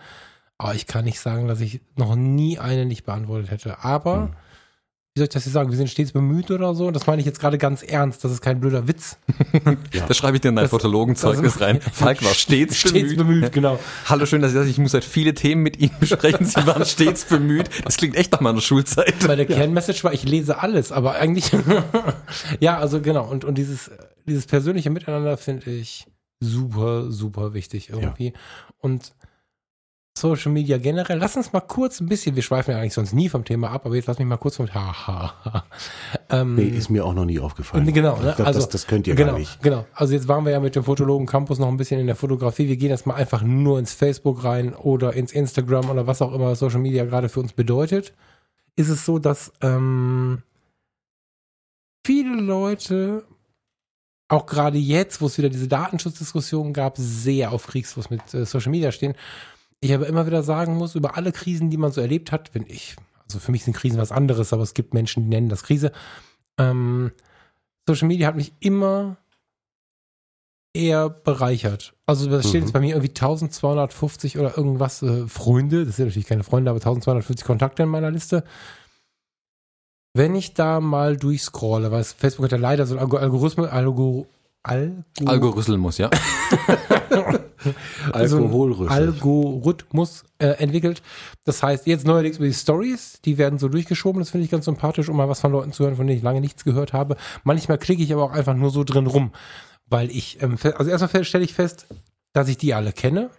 Aber ich kann nicht sagen, dass ich noch nie eine nicht beantwortet hätte. Aber, wie soll ich das jetzt sagen, wir sind stets bemüht oder so. Und das meine ich jetzt gerade ganz ernst. Das ist kein blöder Witz. Das schreibe ich dir in dein Fotologenzeugnis rein. Falk war stets, Stets bemüht, genau. Hallo, schön, dass Sie das. Ich muss halt viele Themen mit Ihnen besprechen. Sie waren stets bemüht. Das klingt echt nach meiner Schulzeit. Meine Kernmessage war, ich lese alles, aber eigentlich, ja, also genau. Und, und dieses, dieses persönliche Miteinander finde ich super, super wichtig irgendwie. Und Social Media generell, lass uns mal kurz ein bisschen, wir schweifen ja eigentlich sonst nie vom Thema ab, aber jetzt lass mich mal kurz vom, ha, ha, ha. Ähm, Nee, ist mir auch noch nie aufgefallen. Genau, ne? Glaub, also, das, das könnt ihr genau, gar nicht. Genau. Also jetzt waren wir ja mit dem Fotologen Campus noch ein bisschen in der Fotografie. Wir gehen jetzt mal einfach nur ins Facebook rein oder ins Instagram oder was auch immer Social Media gerade für uns bedeutet. Ist es so, dass ähm, viele Leute auch gerade jetzt, wo es wieder diese Datenschutzdiskussion gab, sehr auf Kriegsfuß mit äh, Social Media stehen. Ich aber immer wieder sagen muss, über alle Krisen, die man so erlebt hat, wenn ich, also für mich sind Krisen was anderes, aber es gibt Menschen, die nennen das Krise. Ähm, Social Media hat mich immer eher bereichert. Also da stehen Mhm. jetzt bei mir irgendwie 1250 oder irgendwas äh, Freunde, das sind natürlich keine Freunde, aber 1250 Kontakte in meiner Liste. Wenn ich da mal durchscrolle, weil Facebook hat ja leider so einen Algo- Algorithmus, Algo, Algo, Algorithmus muss, ja. so einen Alkoholrüssel. Algorithmus äh, entwickelt. Das heißt, jetzt neuerdings über die Stories, die werden so durchgeschoben, das finde ich ganz sympathisch, um mal was von Leuten zu hören, von denen ich lange nichts gehört habe. Manchmal klicke ich aber auch einfach nur so drin rum, weil ich, ähm, also erstmal stelle ich fest, dass ich die alle kenne.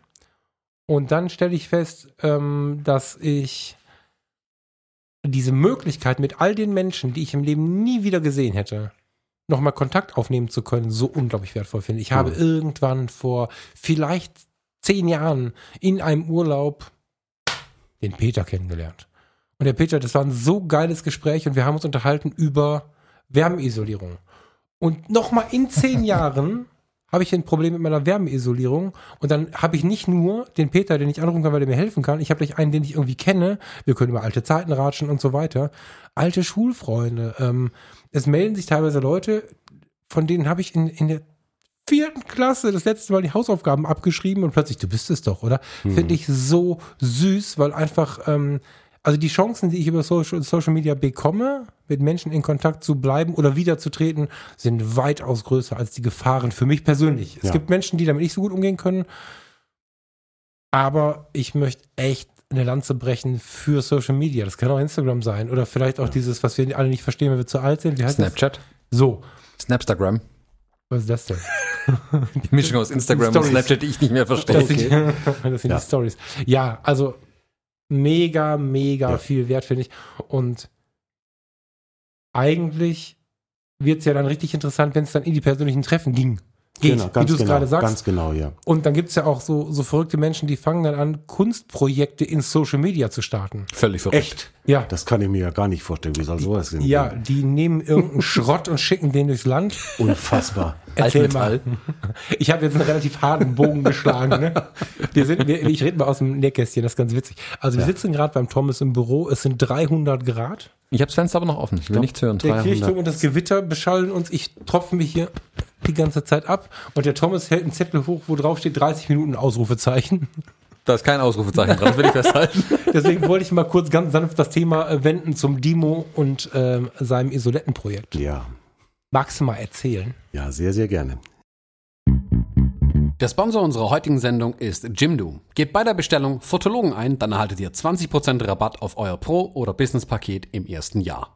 Und dann stelle ich fest, ähm, dass ich diese Möglichkeit mit all den Menschen, die ich im Leben nie wieder gesehen hätte, nochmal Kontakt aufnehmen zu können, so unglaublich wertvoll finde. Ich habe Mhm. irgendwann vor vielleicht zehn Jahren in einem Urlaub den Peter kennengelernt. Und der Peter, das war ein so geiles Gespräch und wir haben uns unterhalten über Wärmeisolierung. Und nochmal in zehn Jahren habe ich ein Problem mit meiner Wärmeisolierung und dann habe ich nicht nur den Peter, den ich anrufen kann, weil der mir helfen kann, ich habe gleich einen, den ich irgendwie kenne, wir können über alte Zeiten ratschen und so weiter, alte Schulfreunde. Ähm, es melden sich teilweise Leute, von denen habe ich in, in der vierten Klasse das letzte Mal die Hausaufgaben abgeschrieben und plötzlich, du bist es doch, oder? Finde ich so süß, weil einfach, ähm, also die Chancen, die ich über Social, Social Media bekomme, mit Menschen in Kontakt zu bleiben oder wiederzutreten, sind weitaus größer als die Gefahren für mich persönlich. Es Ja. gibt Menschen, die damit nicht so gut umgehen können, aber ich möchte echt eine Lanze brechen für Social Media. Das kann auch Instagram sein oder vielleicht auch dieses, was wir alle nicht verstehen, wenn wir zu alt sind. Wie heißt Snapchat. das? So. Snapstagram. Was ist das denn? Die Mischung aus Instagram und. Snapchat, die ich nicht mehr verstehe. Das sind, das sind Ja. die Stories. Ja, also mega, mega Ja. viel wert, finde ich. Und eigentlich wird es ja dann richtig interessant, wenn es dann in die persönlichen Treffen ging. Geht, genau, wie ganz du es genau, gerade sagst. Ganz genau, ja. Und dann gibt es ja auch so, so verrückte Menschen, die fangen dann an, Kunstprojekte in Social Media zu starten. Völlig verrückt. Echt? Ja. Das kann ich mir ja gar nicht vorstellen. Wie soll sowas denn Ja, gehen? die nehmen irgendeinen Schrott und schicken den durchs Land. Unfassbar. Erzähl mal. Ich habe jetzt einen relativ harten Bogen geschlagen. Ne? Wir sind, wir, ich rede mal aus dem Nähkästchen, das ist ganz witzig. Also wir sitzen gerade beim Thomas im Büro, es sind 300 Grad. Ich habe das Fenster aber noch offen. Ich will nichts hören. Der 300. Kirchturm und das Gewitter beschallen uns. Ich tropfe mich hier die ganze Zeit ab. Und der Thomas hält einen Zettel hoch, wo drauf steht 30 Minuten Ausrufezeichen. Da ist kein Ausrufezeichen dran, das will ich festhalten. Deswegen wollte ich mal kurz ganz sanft das Thema äh, wenden zum Dimo und ähm, seinem Isolettenprojekt. Ja. Magst du mal erzählen? Ja, sehr, sehr gerne. Der Sponsor unserer heutigen Sendung ist Jimdo. Gebt bei der Bestellung Fotologen ein, dann erhaltet ihr 20% Rabatt auf euer Pro- oder Business-Paket im ersten Jahr.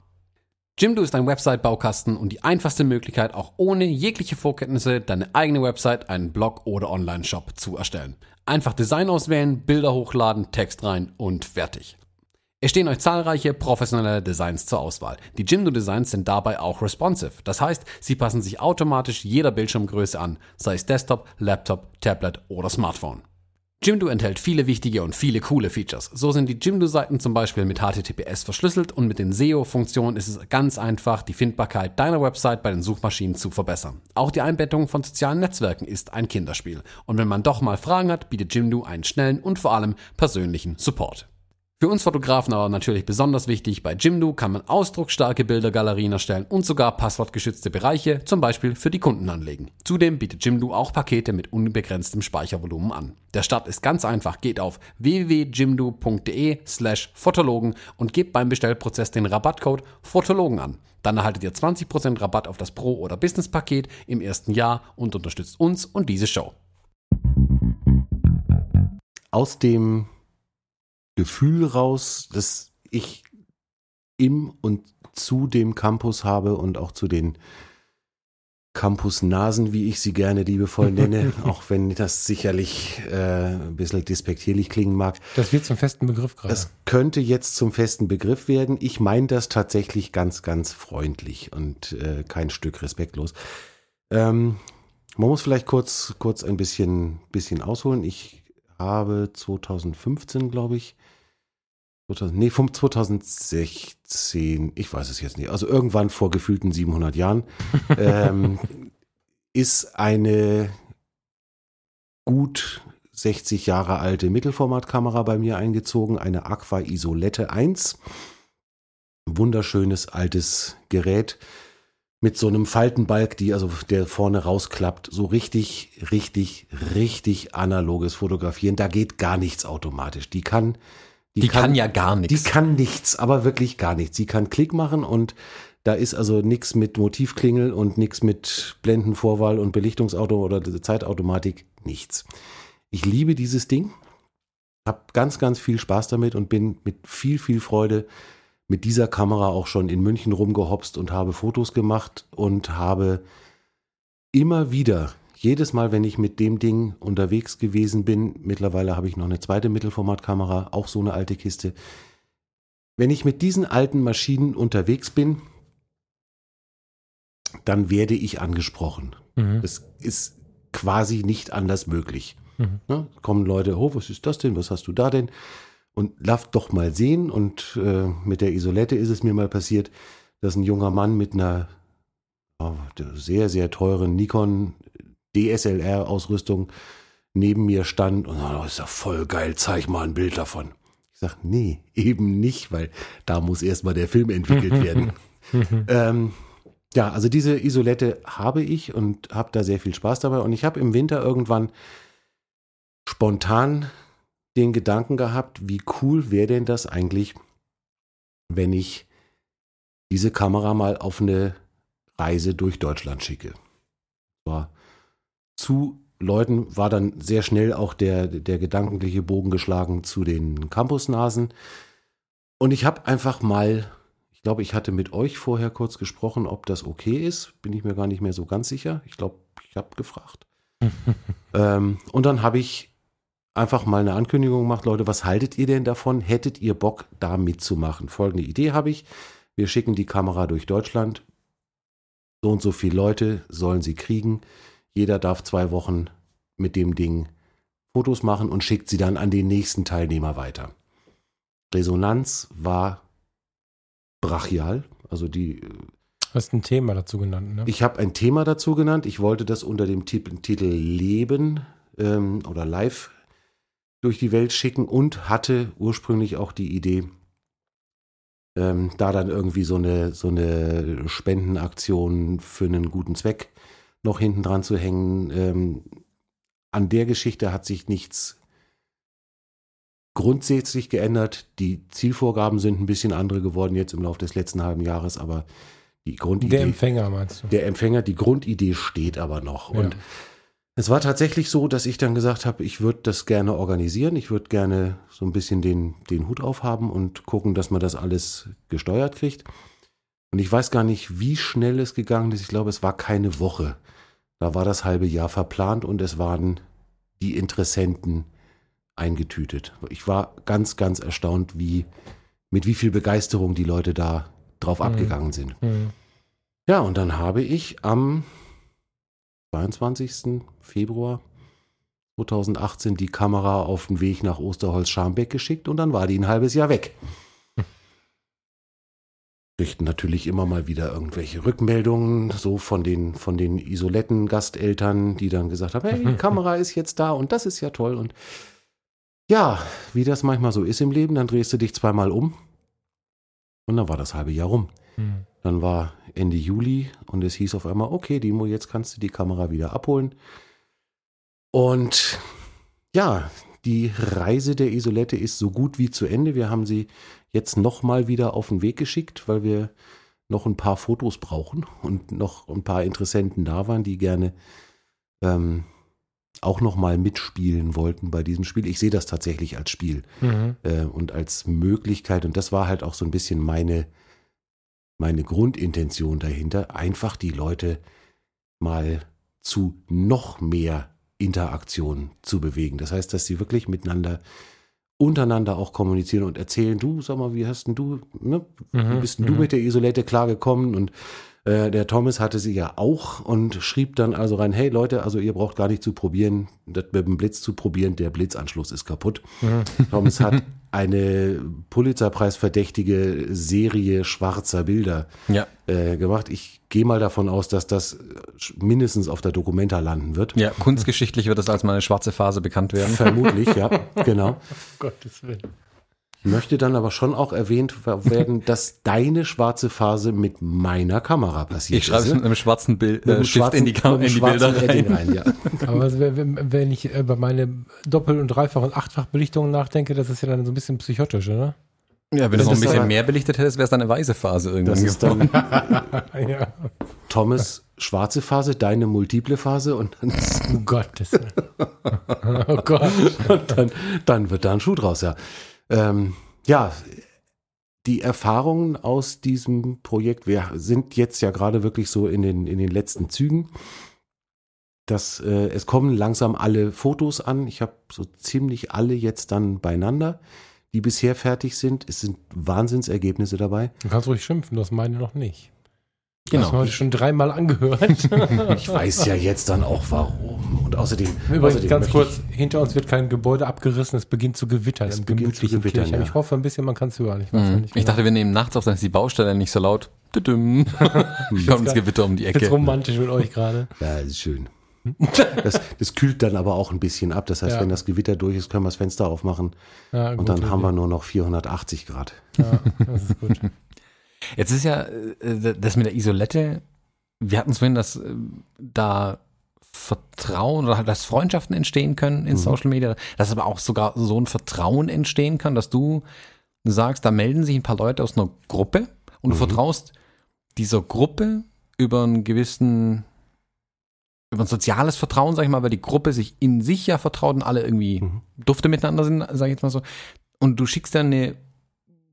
Jimdo ist ein Website-Baukasten und die einfachste Möglichkeit, auch ohne jegliche Vorkenntnisse deine eigene Website, einen Blog oder Online-Shop zu erstellen. Einfach Design auswählen, Bilder hochladen, Text rein und fertig. Es stehen euch zahlreiche professionelle Designs zur Auswahl. Die Jimdo-Designs sind dabei auch responsive. Das heißt, sie passen sich automatisch jeder Bildschirmgröße an, sei es Desktop, Laptop, Tablet oder Smartphone. Jimdo enthält viele wichtige und viele coole Features. So sind die Jimdo-Seiten zum Beispiel mit HTTPS verschlüsselt und mit den SEO-Funktionen ist es ganz einfach, die Findbarkeit deiner Website bei den Suchmaschinen zu verbessern. Auch die Einbettung von sozialen Netzwerken ist ein Kinderspiel. Und wenn man doch mal Fragen hat, bietet Jimdo einen schnellen und vor allem persönlichen Support. Für uns Fotografen aber natürlich besonders wichtig, bei Jimdo kann man ausdrucksstarke Bildergalerien erstellen und sogar passwortgeschützte Bereiche, zum Beispiel für die Kunden anlegen. Zudem bietet Jimdo auch Pakete mit unbegrenztem Speichervolumen an. Der Start ist ganz einfach, geht auf www.jimdo.de slash Fotologen und gebt beim Bestellprozess den Rabattcode Fotologen an. Dann erhaltet ihr 20% Rabatt auf das Pro- oder Business-Paket im ersten Jahr und unterstützt uns und diese Show. Aus dem Gefühl raus, dass ich im und zu dem Campus habe und auch zu den Campusnasen, wie ich sie gerne liebevoll nenne, auch wenn das sicherlich äh, ein bisschen despektierlich klingen mag. Das wird zum festen Begriff gerade. Das könnte jetzt zum festen Begriff werden. Ich meine das tatsächlich ganz, ganz freundlich und äh, kein Stück respektlos. Ähm, man muss vielleicht kurz, kurz ein bisschen, bisschen ausholen. Ich habe 2015, glaube ich, 2000, nee, vom 2016, ich weiß es jetzt nicht, also irgendwann vor gefühlten 700 Jahren, ähm, ist eine gut 60 Jahre alte Mittelformatkamera bei mir eingezogen, eine Aqua Isolette 1. Wunderschönes altes Gerät mit so einem Faltenbalg, die also der vorne rausklappt, so richtig, richtig, richtig analoges Fotografieren. Da geht gar nichts automatisch. Die kann, Die, kann, ja gar nichts. die kann nichts, aber wirklich gar nichts. Sie kann Klick machen und da ist also nichts mit Motivklingel und nichts mit Blendenvorwahl und Belichtungsauto oder Zeitautomatik, nichts. Ich liebe dieses Ding, habe ganz, ganz viel Spaß damit und bin mit viel, viel Freude mit dieser Kamera auch schon in München rumgehopst und habe Fotos gemacht und habe immer wieder, jedes Mal, wenn ich mit dem Ding unterwegs gewesen bin, mittlerweile habe ich noch eine zweite Mittelformatkamera, auch so eine alte Kiste. Wenn ich mit diesen alten Maschinen unterwegs bin, dann werde ich angesprochen. Mhm. Es ist quasi nicht anders möglich. Mhm. Ne? Kommen Leute, oh, was ist das denn? Was hast du da denn? Und lass doch mal sehen. Und äh, mit der Isolette ist es mir mal passiert, dass ein junger Mann mit einer oh, sehr, sehr teuren Nikon DSLR-Ausrüstung neben mir stand und oh, ist ja voll geil, zeig mal ein Bild davon. Ich sag, nee, eben nicht, weil da muss erstmal der Film entwickelt werden. ähm, ja, also diese Isolette habe ich und habe da sehr viel Spaß dabei. Und ich habe im Winter irgendwann spontan den Gedanken gehabt, wie cool wäre denn das eigentlich, wenn ich diese Kamera mal auf eine Reise durch Deutschland schicke. War zu Leuten war dann sehr schnell auch der, der gedankliche Bogen geschlagen zu den Campusnasen. Und ich habe einfach mal, ich glaube, ich hatte mit euch vorher kurz gesprochen, ob das okay ist. Bin ich mir gar nicht mehr so ganz sicher. Ich glaube, ich habe gefragt. ähm, und dann habe ich einfach mal eine Ankündigung gemacht, Leute, was haltet ihr denn davon? Hättet ihr Bock, da mitzumachen? Folgende Idee habe ich. Wir schicken die Kamera durch Deutschland. So und so viele Leute sollen sie kriegen. Jeder darf zwei Wochen mit dem Ding Fotos machen und schickt sie dann an den nächsten Teilnehmer weiter. Resonanz war brachial. Also die, Hast ein Thema dazu genannt, ne? ich habe ein Thema dazu genannt. Ich wollte das unter dem Titel, Titel Leben ähm, oder Live durch die Welt schicken und hatte ursprünglich auch die Idee, ähm, da dann irgendwie so eine, so eine Spendenaktion für einen guten Zweck noch hinten dran zu hängen. Ähm, an der Geschichte hat sich nichts grundsätzlich geändert. Die Zielvorgaben sind ein bisschen andere geworden jetzt im Laufe des letzten halben Jahres, aber die Grundidee. Der Empfänger meinst du? Der Empfänger, die Grundidee steht aber noch. Und Ja. es war tatsächlich so, dass ich dann gesagt habe, ich würde das gerne organisieren. Ich würde gerne so ein bisschen den, den Hut aufhaben und gucken, dass man das alles gesteuert kriegt. Und ich weiß gar nicht, wie schnell es gegangen ist. Ich glaube, es war keine Woche. Da war das halbe Jahr verplant und es waren die Interessenten eingetütet. Ich war ganz, ganz erstaunt, wie, mit wie viel Begeisterung die Leute da drauf Mhm. abgegangen sind. Mhm. Ja, und dann habe ich am 22. Februar 2018 die Kamera auf den Weg nach Osterholz-Scharmbeck geschickt und dann war die ein halbes Jahr weg. Richten natürlich immer mal wieder irgendwelche Rückmeldungen, so von den, von den Isoletten-Gasteltern, die dann gesagt haben, hey, die Kamera ist jetzt da und das ist ja toll. Und ja, wie das manchmal so ist im Leben, dann drehst du dich zweimal um und dann war das halbe Jahr rum. Mhm. Dann war Ende Juli und es hieß auf einmal, okay, Dimo, jetzt kannst du die Kamera wieder abholen. Und ja, die Reise der Isolette ist so gut wie zu Ende. Wir haben sie jetzt nochmal wieder auf den Weg geschickt, weil wir noch ein paar Fotos brauchen und noch ein paar Interessenten da waren, die gerne ähm, auch nochmal mitspielen wollten bei diesem Spiel. Ich sehe das tatsächlich als Spiel Mhm. äh, und als Möglichkeit. Und das war halt auch so ein bisschen meine, meine Grundintention dahinter, einfach die Leute mal zu noch mehr Interaktion zu bewegen. Das heißt, dass sie wirklich miteinander untereinander auch kommunizieren und erzählen, du, sag mal, wie hast denn du, ne, wie Mhm, bist denn du mhm. mit der Isolette klargekommen? Und äh, der Thomas hatte sie ja auch und schrieb dann also rein, hey Leute, also ihr braucht gar nicht zu probieren, das mit dem Blitz zu probieren, der Blitzanschluss ist kaputt. Mhm. Thomas hat eine Pulitzerpreis-verdächtige Serie schwarzer Bilder Ja. äh, gemacht. Ich gehe mal davon aus, dass das mindestens auf der Documenta landen wird. Ja, kunstgeschichtlich wird das als meine schwarze Phase bekannt werden. Vermutlich, ja, genau. Gottes Willen. Möchte dann aber schon auch erwähnt werden, dass deine schwarze Phase mit meiner Kamera passiert Ich schreibe es ist. mit einem schwarzen Bild, Mit äh, Stift in die, Kam in die Bilder schwarzen rein. rein ja. Aber was, wenn, wenn ich über meine Doppel- und Dreifach- und Achtfach-Belichtung nachdenke, das ist ja dann so ein bisschen psychotisch, oder? Ja, wenn du Das noch ein ist bisschen mehr belichtet hättest, wäre es dann eine weiße Phase irgendwann Das ist dann ja. Thomas schwarze Phase, deine multiple Phase und dann, Um Gottes Willen. Oh Gott. und dann, dann wird da ein Schuh draus, ja. Ähm, ja, die Erfahrungen aus diesem Projekt, wir sind jetzt ja gerade wirklich so in den, in den letzten Zügen. Das, äh, es kommen langsam alle Fotos an. Ich habe so ziemlich alle jetzt dann beieinander, die bisher fertig sind. Es sind Wahnsinnsergebnisse dabei. Du kannst ruhig schimpfen, du hast meine noch nicht. Genau. Das haben wir schon dreimal angehört. Ich weiß ja jetzt dann auch warum. Und außerdem, Übrigens, außerdem ganz kurz, hinter uns wird kein Gebäude abgerissen, es beginnt zu gewittern Es beginnt zu gemütlichen gewittern, ja. Ich hoffe ein bisschen, man kann es hören. Ich, Mhm. nicht Ich genau. dachte, wir nehmen nachts auf, dann ist die Baustelle nicht so laut. Kommt das Gewitter um die jetzt Ecke. romantisch mit euch gerade. Ja, das ist schön. Das, das kühlt dann aber auch ein bisschen ab. Das heißt, Ja. wenn das Gewitter durch ist, können wir das Fenster aufmachen Ja, und dann haben wir nur noch 480 Grad. Ja, das ist gut. Jetzt ist ja äh, das mit der Isolette, wir hatten es vorhin, dass äh, da Vertrauen oder dass Freundschaften entstehen können in Mhm. Social Media, dass aber auch sogar so ein Vertrauen entstehen kann, dass du sagst, da melden sich ein paar Leute aus einer Gruppe und du Mhm. vertraust dieser Gruppe über einen gewissen über ein soziales Vertrauen, sag ich mal, weil die Gruppe sich in sich ja vertraut und alle irgendwie Mhm. dufte miteinander sind, sag ich jetzt mal so. Und du schickst dann eine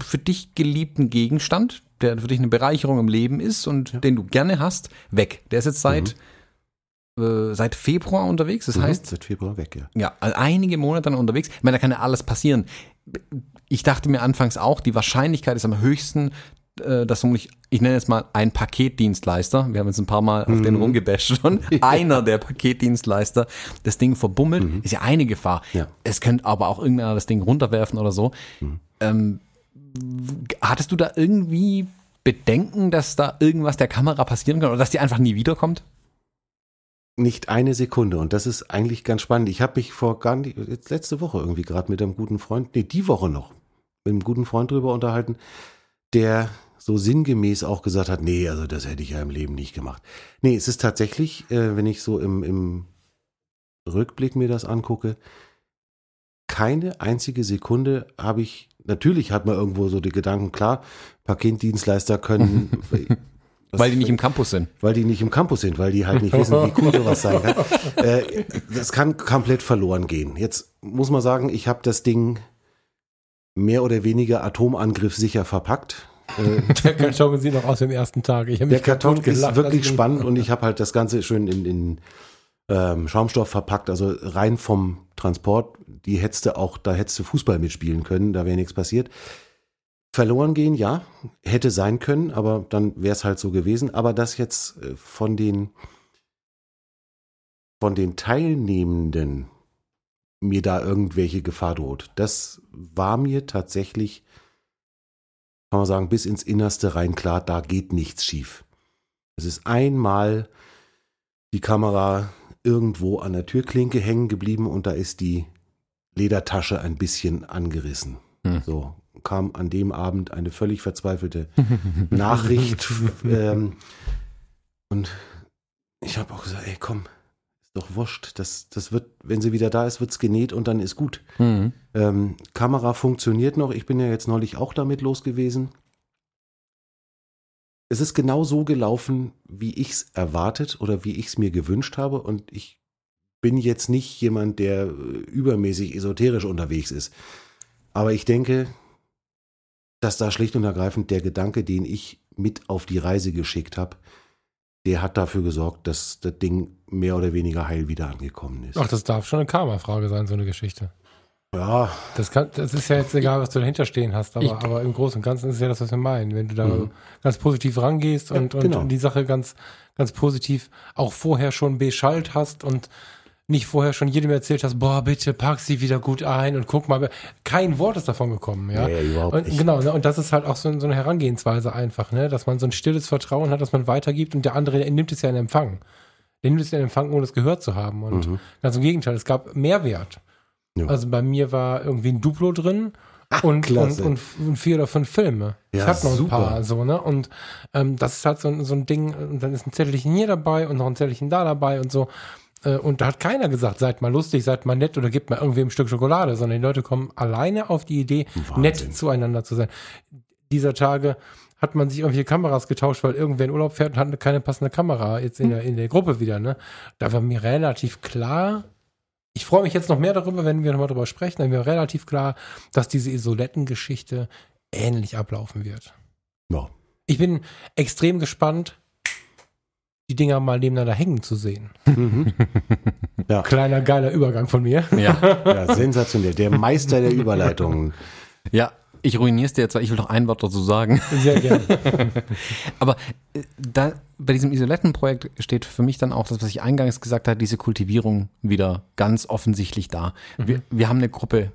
für dich geliebten Gegenstand, der für dich eine Bereicherung im Leben ist und Ja. den du gerne hast, weg. Der ist jetzt seit, äh, seit Februar unterwegs. Das Mhm. heißt, seit Februar weg, ja. ja, also einige Monate dann unterwegs. Ich meine, da kann ja alles passieren. Ich dachte mir anfangs auch, die Wahrscheinlichkeit ist am höchsten, äh, dass vermutlich, ich nenne jetzt mal ein Paketdienstleister, wir haben jetzt ein paar Mal auf den Mhm. rumgebasht schon, einer der Paketdienstleister das Ding verbummelt, ist ja eine Gefahr. Ja. Es könnte aber auch irgendeiner das Ding runterwerfen oder so. Ähm, w- hattest du da irgendwie Bedenken, dass da irgendwas der Kamera passieren kann oder dass die einfach nie wiederkommt? Nicht eine Sekunde. Und das ist eigentlich ganz spannend. Ich habe mich vor gar nicht, jetzt letzte Woche irgendwie gerade mit einem guten Freund, nee, die Woche noch, mit einem guten Freund drüber unterhalten, der so sinngemäß auch gesagt hat, nee, also das hätte ich ja im Leben nicht gemacht. Nee, es ist tatsächlich, äh, wenn ich so im, im Rückblick mir das angucke, keine einzige Sekunde habe ich, natürlich hat man irgendwo so die Gedanken, klar, Paketdienstleister können. weil die nicht im Campus sind. Weil die nicht im Campus sind, weil die halt nicht wissen, wie cool sowas sein kann. Äh, das kann komplett verloren gehen. Jetzt muss man sagen, ich habe das Ding mehr oder weniger atomangriffsicher verpackt. Äh, der Karton sieht noch aus dem ersten Tag. der Karton ist wirklich spannend und ich habe halt das Ganze schön in, in ähm, Schaumstoff verpackt, also rein vom Transport, die hättest du auch, da hättest du Fußball mitspielen können, da wäre nichts passiert. Verloren gehen, ja, hätte sein können, aber dann wäre es halt so gewesen. Aber das jetzt äh, von den von den Teilnehmenden mir da irgendwelche Gefahr droht, das war mir tatsächlich, kann man sagen, bis ins Innerste rein klar, da geht nichts schief. Es ist einmal die Kamera irgendwo an der Türklinke hängen geblieben und da ist die Ledertasche ein bisschen angerissen. Hm. So kam an dem Abend eine völlig verzweifelte Nachricht. ähm, und ich habe auch gesagt, ey, komm, ist doch wurscht. Das, das wird, wenn sie wieder da ist, wird es genäht und dann ist gut. Mhm. Ähm, Kamera funktioniert noch. Ich bin ja jetzt neulich auch damit los gewesen es ist genau so gelaufen, wie ich es erwartet oder wie ich es mir gewünscht habe. Und ich bin jetzt nicht jemand, der äh, übermäßig esoterisch unterwegs ist. Aber ich denke, dass da schlicht und ergreifend der Gedanke, den ich mit auf die Reise geschickt habe, der hat dafür gesorgt, dass das Ding mehr oder weniger heil wieder angekommen ist. Ach, das darf schon eine Karma-Frage sein, so eine Geschichte. Ja. Das, kann, das ist ja jetzt egal, was du dahinter stehen hast, aber, aber im Großen und Ganzen ist es ja das, was wir meinen. Wenn du da mhm. ganz positiv rangehst und, ja, genau. und die Sache ganz, ganz positiv auch vorher schon beschallt hast und nicht vorher schon jedem erzählt hast, boah, bitte pack sie wieder gut ein und guck mal. Kein Wort ist davon gekommen, ja. Nee, überhaupt und, nicht. Genau, ne, und das ist halt auch so, so, eine Herangehensweise einfach, ne, dass man so ein stilles Vertrauen hat, dass man weitergibt und der andere der nimmt es ja in Empfang. Der nimmt es ja in Empfang, ohne es gehört zu haben. Und mhm. ganz im Gegenteil, es gab Mehrwert. Ja. Also bei mir war irgendwie ein Duplo drin. Ach, und, und, und, und, vier oder fünf Filme. Ja, ich habe noch super. ein paar, so, ne? Und ähm, das ist halt so, so ein Ding, und dann ist ein Zettelchen hier dabei und noch ein Zettelchen da dabei und so. Äh, und da hat keiner gesagt, seid mal lustig, seid mal nett oder gebt mal irgendwie ein Stück Schokolade, sondern die Leute kommen alleine auf die Idee, Wahnsinn. nett zueinander zu sein. Dieser Tage hat man sich irgendwelche Kameras getauscht, weil irgendwer in Urlaub fährt und hat keine passende Kamera jetzt in der, in der Gruppe wieder, ne? Da war mir relativ klar, ich freue mich jetzt noch mehr darüber, wenn wir nochmal darüber sprechen. Dann wäre relativ klar, dass diese Isolettengeschichte ähnlich ablaufen wird. Ja. Ich bin extrem gespannt, die Dinger mal nebeneinander hängen zu sehen. Mhm. Ja. Kleiner geiler Übergang von mir. Ja. ja, sensationell. Der Meister der Überleitungen. Ja, ich ruiniere es dir jetzt, weil ich will noch ein Wort dazu sagen. Sehr gerne. Aber äh, da, bei diesem Isolettenprojekt steht für mich dann auch das, was ich eingangs gesagt habe, diese Kultivierung wieder ganz offensichtlich da. Mhm. Wir, wir haben eine Gruppe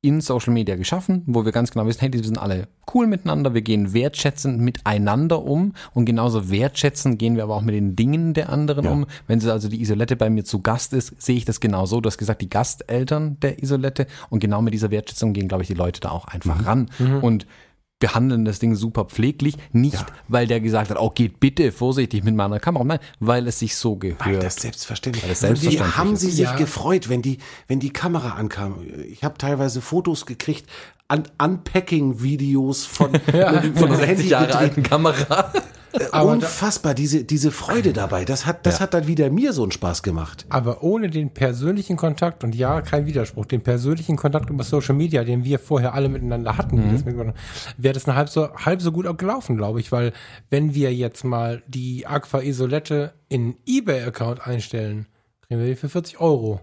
in Social Media geschaffen, wo wir ganz genau wissen, hey, die sind alle cool miteinander, wir gehen wertschätzend miteinander um und genauso wertschätzend gehen wir aber auch mit den Dingen der anderen ja. um. Wenn sie also die Isolette bei mir zu Gast ist, sehe ich das genau so. Du hast gesagt, die Gasteltern der Isolette und genau mit dieser Wertschätzung gehen, glaube ich, die Leute da auch einfach mhm. ran. Mhm. Und behandeln das Ding super pfleglich. Nicht, ja. weil der gesagt hat, oh, geht bitte vorsichtig mit meiner Kamera. Nein, weil es sich so gehört. Weil das selbstverständlich. Weil das selbstverständlich Wie haben sie sich ja. gefreut, wenn die, wenn die Kamera ankam? Ich habe teilweise Fotos gekriegt, Un Unpacking-Videos von, ja, von einer 60 Jahre alten Kamera. Äh, unfassbar, diese, diese Freude dabei. Das hat, das ja. hat dann wieder mir so einen Spaß gemacht. Aber ohne den persönlichen Kontakt, und ja, kein Widerspruch, den persönlichen Kontakt über Social Media, den wir vorher alle miteinander hatten, mhm. wäre das halb so, halb so gut auch gelaufen, glaube ich. Weil, wenn wir jetzt mal die Aqua Isolette in eBay-Account einstellen, kriegen wir die für 40 Euro.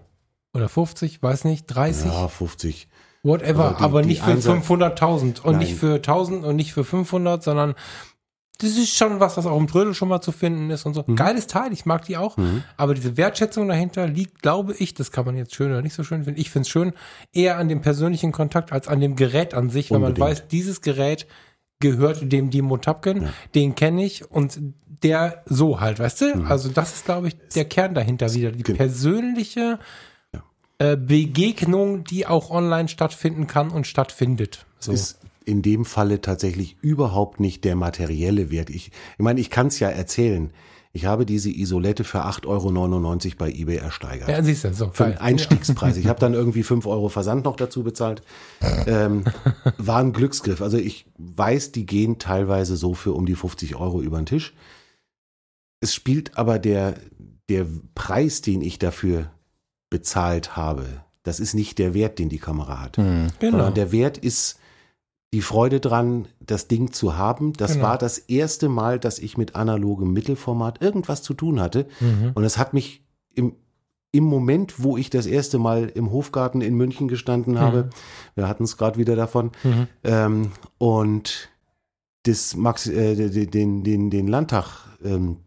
Oder 50, weiß nicht, 30? Ja, 50. Whatever, aber, die, aber nicht für 500.000 und Nein. nicht für 1000 und nicht für 500, sondern das ist schon was, was auch im Trödel schon mal zu finden ist und so. Mhm. Geiles Teil, ich mag die auch. Mhm. Aber diese Wertschätzung dahinter liegt, glaube ich, das kann man jetzt schön oder nicht so schön finden. Ich finde es schön, eher an dem persönlichen Kontakt als an dem Gerät an sich, weil man weiß, dieses Gerät gehört dem Dimo Tapken, ja. den kenne ich und der so halt, weißt du? Mhm. Also das ist, glaube ich, der Kern dahinter wieder. Die persönliche äh, Begegnung, die auch online stattfinden kann und stattfindet. So. Ist in dem Falle tatsächlich überhaupt nicht der materielle Wert. Ich, ich meine, ich kann es ja erzählen. Ich habe diese Isolette für 8,99 Euro bei eBay ersteigert. Ja, siehst du, so. Für einen Einstiegspreis. Ich habe dann irgendwie 5 Euro Versand noch dazu bezahlt. Ähm, war ein Glücksgriff. Also ich weiß, die gehen teilweise so für um die 50 Euro über den Tisch. Es spielt aber der, der Preis, den ich dafür bezahlt habe, das ist nicht der Wert, den die Kamera hat. Hm. Genau. Sondern der Wert ist die Freude dran, das Ding zu haben. Das Genau. war das erste Mal, dass ich mit analogem Mittelformat irgendwas zu tun hatte. Mhm. Und es hat mich im, im Moment, wo ich das erste Mal im Hofgarten in München gestanden habe, wir hatten es gerade wieder davon, Mhm. ähm, und das Max, äh, den, den, den, Landtag ähm,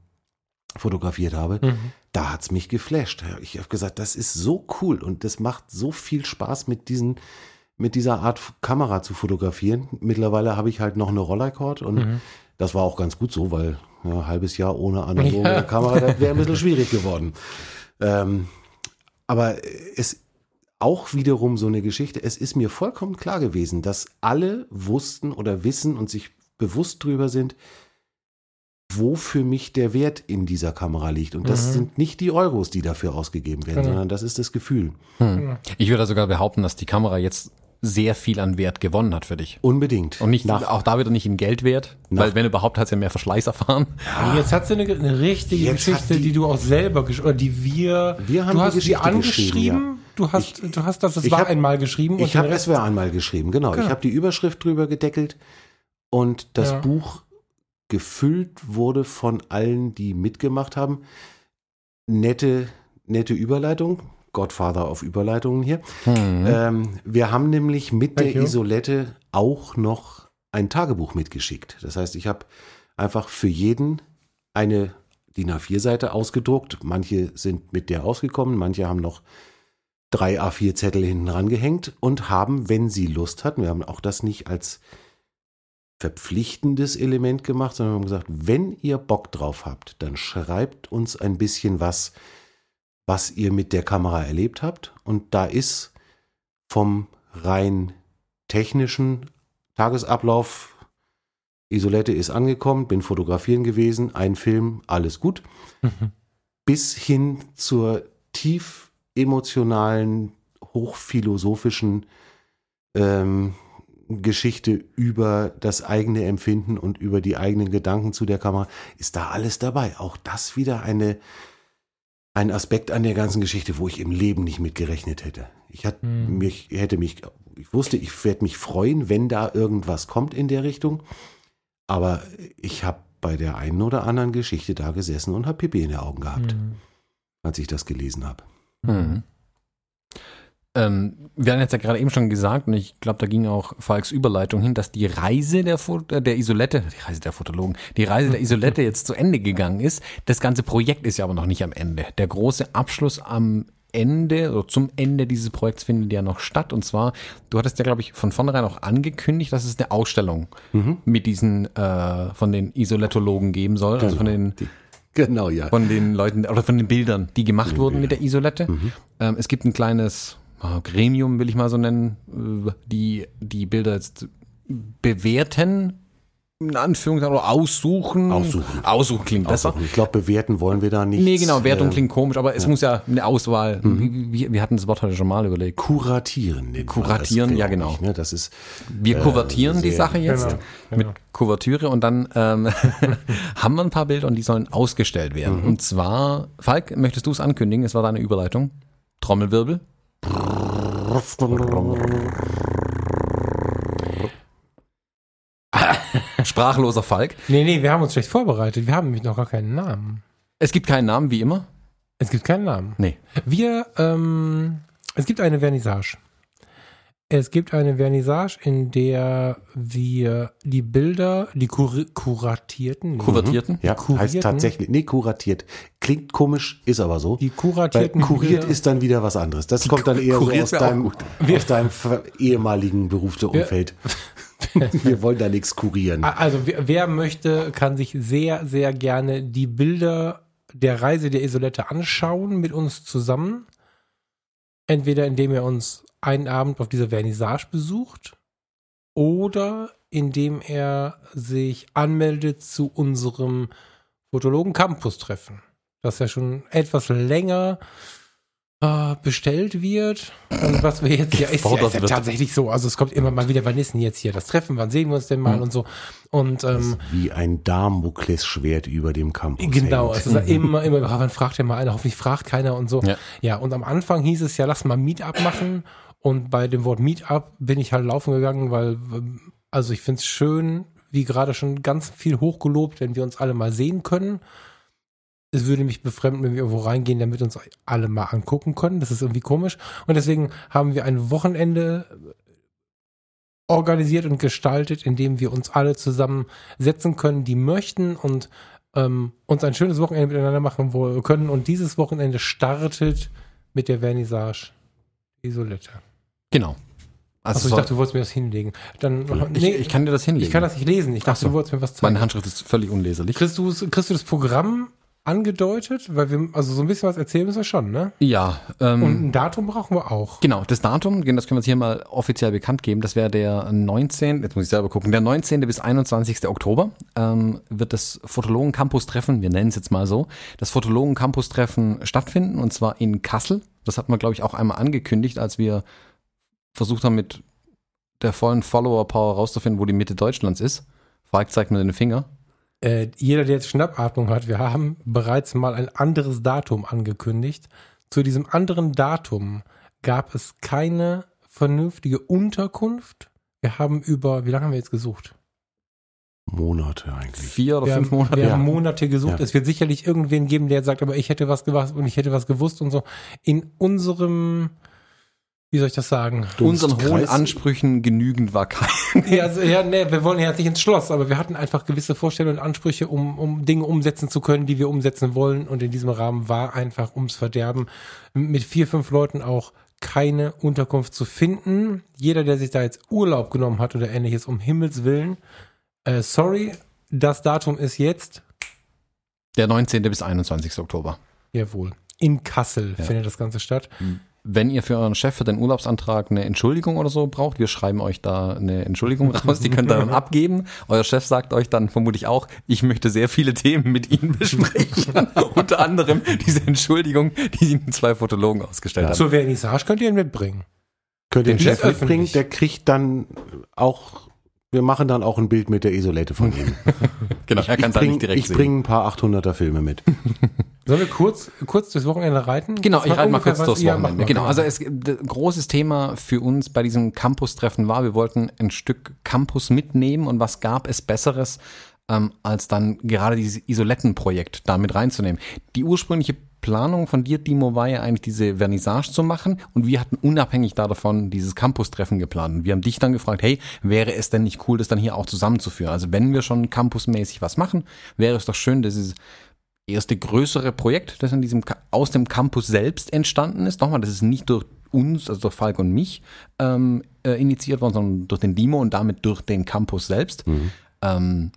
fotografiert habe, Mhm. da hat's mich geflasht. Ich habe gesagt, das ist so cool und das macht so viel Spaß mit diesen mit dieser Art Kamera zu fotografieren. Mittlerweile habe ich halt noch eine Rollercord und Mhm. das war auch ganz gut so, weil ja, ein halbes Jahr ohne analoge Ja. Kamera, das wäre ein bisschen schwierig geworden. Ähm, aber es auch wiederum so eine Geschichte. Es ist mir vollkommen klar gewesen, dass alle wussten oder wissen und sich bewusst drüber sind, wo für mich der Wert in dieser Kamera liegt. Und das Mhm. sind nicht die Euros, die dafür ausgegeben werden, Genau. sondern das ist das Gefühl. Hm. Ich würde sogar behaupten, dass die Kamera jetzt sehr viel an Wert gewonnen hat für dich. Unbedingt. Und nicht, Nach- auch da wieder nicht in Geldwert, Nach- weil wenn überhaupt hat sie ja mehr Verschleiß erfahren. Jetzt hat sie eine, eine richtige Geschichte, die- die, du auch selber oder die wir, Wir haben du die hast sie Geschichte angeschrieben, geschrieben, du hast, du hast das, das ich war hab- einmal geschrieben Ich habe es war einmal geschrieben, genau. Genau. Ich habe die Überschrift drüber gedeckelt und das Ja. Buch gefüllt wurde von allen, die mitgemacht haben. Nette, nette Überleitung. Godfather auf Überleitungen hier. Hm. Ähm, wir haben nämlich mit Thank der you. Isolette auch noch ein Tagebuch mitgeschickt. Das heißt, ich habe einfach für jeden eine DIN A4-Seite ausgedruckt. Manche sind mit der ausgekommen, manche haben noch drei A4-Zettel hinten rangehängt und haben, wenn sie Lust hatten, wir haben auch das nicht als verpflichtendes Element gemacht, sondern wir haben gesagt, wenn ihr Bock drauf habt, dann schreibt uns ein bisschen was, was ihr mit der Kamera erlebt habt. Und da ist vom rein technischen Tagesablauf, Isolette ist angekommen, bin fotografieren gewesen, ein Film, alles gut, Mhm. bis hin zur tief emotionalen, hochphilosophischen ähm, Geschichte über das eigene Empfinden und über die eigenen Gedanken zu der Kamera, ist da alles dabei. Auch das wieder eine, ein Aspekt an der ganzen Geschichte, wo ich im Leben nicht mit gerechnet hätte. Ich hat, Hm. mich, hätte mich, ich wusste, ich werde mich freuen, wenn da irgendwas kommt in der Richtung. Aber ich habe bei der einen oder anderen Geschichte da gesessen und habe Pipi in den Augen gehabt, Mhm. als ich das gelesen habe. Hm. Ähm, wir haben jetzt ja gerade eben schon gesagt, und ich glaube, da ging auch Falks Überleitung hin, dass die Reise der, Fo äh, der Isolette, die Reise der Fotologen, die Reise der Isolette jetzt zu Ende gegangen ist. Das ganze Projekt ist ja aber noch nicht am Ende. Der große Abschluss am Ende oder zum Ende dieses Projekts findet ja noch statt. Und zwar, du hattest ja, glaube ich, von vornherein auch angekündigt, dass es eine Ausstellung mit diesen äh, von den Isolettologen geben soll, also von den Die, genau, ja. von den Leuten oder von den Bildern, die gemacht wurden mit der Isolette. Ähm, es gibt ein kleines Gremium, will ich mal so nennen, äh, die die Bilder jetzt bewerten, in Anführungszeichen, oder aussuchen. Aussuchen. Aussuchen klingt besser. Ich glaube, bewerten wollen wir da nicht. Nee, genau, Wertung äh, klingt komisch, aber es muss ja eine Auswahl, wie, wie, wir hatten das Wort heute schon mal überlegt. Kuratieren. Kuratieren, ja, genau. Ich, ne? Das ist Wir kuvertieren die Sache jetzt Genau, mit genau. Kuvertüre und dann ähm, haben wir ein paar Bilder und die sollen ausgestellt werden. Und zwar, Falk, möchtest du es ankündigen? Es war deine Überleitung. Trommelwirbel. Sprachloser Falk. Nee, nee, wir haben uns schlecht vorbereitet. Wir haben nämlich noch gar keinen Namen. Es gibt keinen Namen, wie immer. Es gibt keinen Namen. Nee. Wir, ähm, es gibt eine Vernissage. Es gibt eine Vernissage, in der wir die Bilder, die kur kuratierten, nee, Kuvertierten. Ja, Kurierten? heißt tatsächlich, nee, kuratiert. Klingt komisch, ist aber so. die Weil kuratierten kuriert Bilder, ist dann wieder was anderes. Das kommt dann eher so aus deinem, aus deinem ehemaligen Berufsumfeld. Wir wollen da nichts kurieren. Also wer, wer möchte, kann sich sehr, sehr gerne die Bilder der Reise der Isolette anschauen mit uns zusammen. Entweder indem er uns einen Abend auf dieser Vernissage besucht oder indem er sich anmeldet zu unserem Fotologen Campus treffen, das ja schon etwas länger äh, bestellt wird. Und was wir jetzt ja ist, ja, ist ja tatsächlich so. Also es kommt immer mal wieder, wann ist denn jetzt hier das Treffen, wann sehen wir uns denn mal mhm. und so. Und ähm, wie ein Damoklesschwert über dem Campus. Genau, hängt. es ist immer, immer, oh, wann fragt ja mal einer, hoffentlich fragt keiner und so. Ja. ja, und am Anfang hieß es ja, lass mal Meetup machen. Und bei dem Wort Meetup bin ich halt laufen gegangen, weil, also ich finde es schön, wie gerade schon ganz viel hochgelobt, wenn wir uns alle mal sehen können. Es würde mich befremden, wenn wir irgendwo reingehen, damit uns alle mal angucken können. Das ist irgendwie komisch. Und deswegen haben wir ein Wochenende organisiert und gestaltet, in dem wir uns alle zusammensetzen können, die möchten und ähm, uns ein schönes Wochenende miteinander machen können. Und dieses Wochenende startet mit der Vernissage Isolette. Genau. Also, also ich dachte, du wolltest mir das hinlegen. Dann, nee, ich, kann dir das hinlegen. Ich kann das nicht lesen. Ich dachte, so. du wolltest mir was zeigen. Meine Handschrift ist völlig unleserlich. Kriegst du, kriegst du das Programm angedeutet? Weil wir, also so ein bisschen was erzählen müssen wir schon, ne? Ja. Ähm, Und ein Datum brauchen wir auch. Genau, das Datum, das können wir jetzt hier mal offiziell bekannt geben. Das wäre der 19., jetzt muss ich selber gucken, der 19. bis 21. Oktober ähm, wird das Fotologen-Campus-Treffen, wir nennen es jetzt mal so, das Fotologen-Campus-Treffen stattfinden und zwar in Kassel. Das hat man, glaube ich, auch einmal angekündigt, als wir versucht haben, mit der vollen Follower-Power rauszufinden, wo die Mitte Deutschlands ist. Falk zeigt mir den Finger. Äh, jeder, der jetzt Schnappatmung hat, wir haben bereits mal ein anderes Datum angekündigt. Zu diesem anderen Datum gab es keine vernünftige Unterkunft. Wir haben über, wie lange haben wir jetzt gesucht? Monate eigentlich. Vier oder wir fünf haben, Monate. Wir ja. haben Monate gesucht. Ja. Es wird sicherlich irgendwen geben, der sagt, aber ich hätte was gewusst und ich hätte was gewusst und so. In unserem wie soll ich das sagen? Unseren hohen Ansprüchen genügend war kein. Ja, also, ja, nee, wir wollen ja nicht ins Schloss, aber wir hatten einfach gewisse Vorstellungen und Ansprüche, um, um Dinge umsetzen zu können, die wir umsetzen wollen. Und in diesem Rahmen war einfach ums Verderben mit vier, fünf Leuten auch keine Unterkunft zu finden. Jeder, der sich da jetzt Urlaub genommen hat oder ähnliches, um Himmels Willen, äh, sorry, das Datum ist jetzt der 19. bis 21. Oktober. Jawohl. In Kassel ja. findet das Ganze statt. Mhm wenn ihr für euren Chef für den Urlaubsantrag eine Entschuldigung oder so braucht, wir schreiben euch da eine Entschuldigung raus, die könnt ihr dann abgeben. Euer Chef sagt euch dann vermutlich auch, ich möchte sehr viele Themen mit Ihnen besprechen. Unter anderem diese Entschuldigung, die Ihnen zwei Fotologen ausgestellt ja. haben. Zur Vernissage könnt ihr ihn mitbringen. Könnt ihr den, den Chef mitbringen, der kriegt dann auch wir machen dann auch ein Bild mit der Isolette von ihm. genau, er kann es nicht direkt ich sehen. Ich bringe ein paar 800er Filme mit. Sollen wir kurz, kurz durchs Wochenende reiten? Genau, ich reite mal kurz durchs Wochenende. Genau, also es, ein großes Thema für uns bei diesem Campus-Treffen war, wir wollten ein Stück Campus mitnehmen und was gab es Besseres, ähm, als dann gerade dieses Isolettenprojekt da mit reinzunehmen. Die ursprüngliche Planung von dir, Dimo, war ja eigentlich diese Vernissage zu machen und wir hatten unabhängig davon dieses Campus-Treffen geplant. Und wir haben dich dann gefragt, hey, wäre es denn nicht cool, das dann hier auch zusammenzuführen? Also wenn wir schon campusmäßig was machen, wäre es doch schön, dass dieses erste größere Projekt, das in diesem, aus dem Campus selbst entstanden ist. Nochmal, das ist nicht durch uns, also durch Falk und mich, ähm, äh, initiiert worden, sondern durch den Dimo und damit durch den Campus selbst. Mhm. Ähm,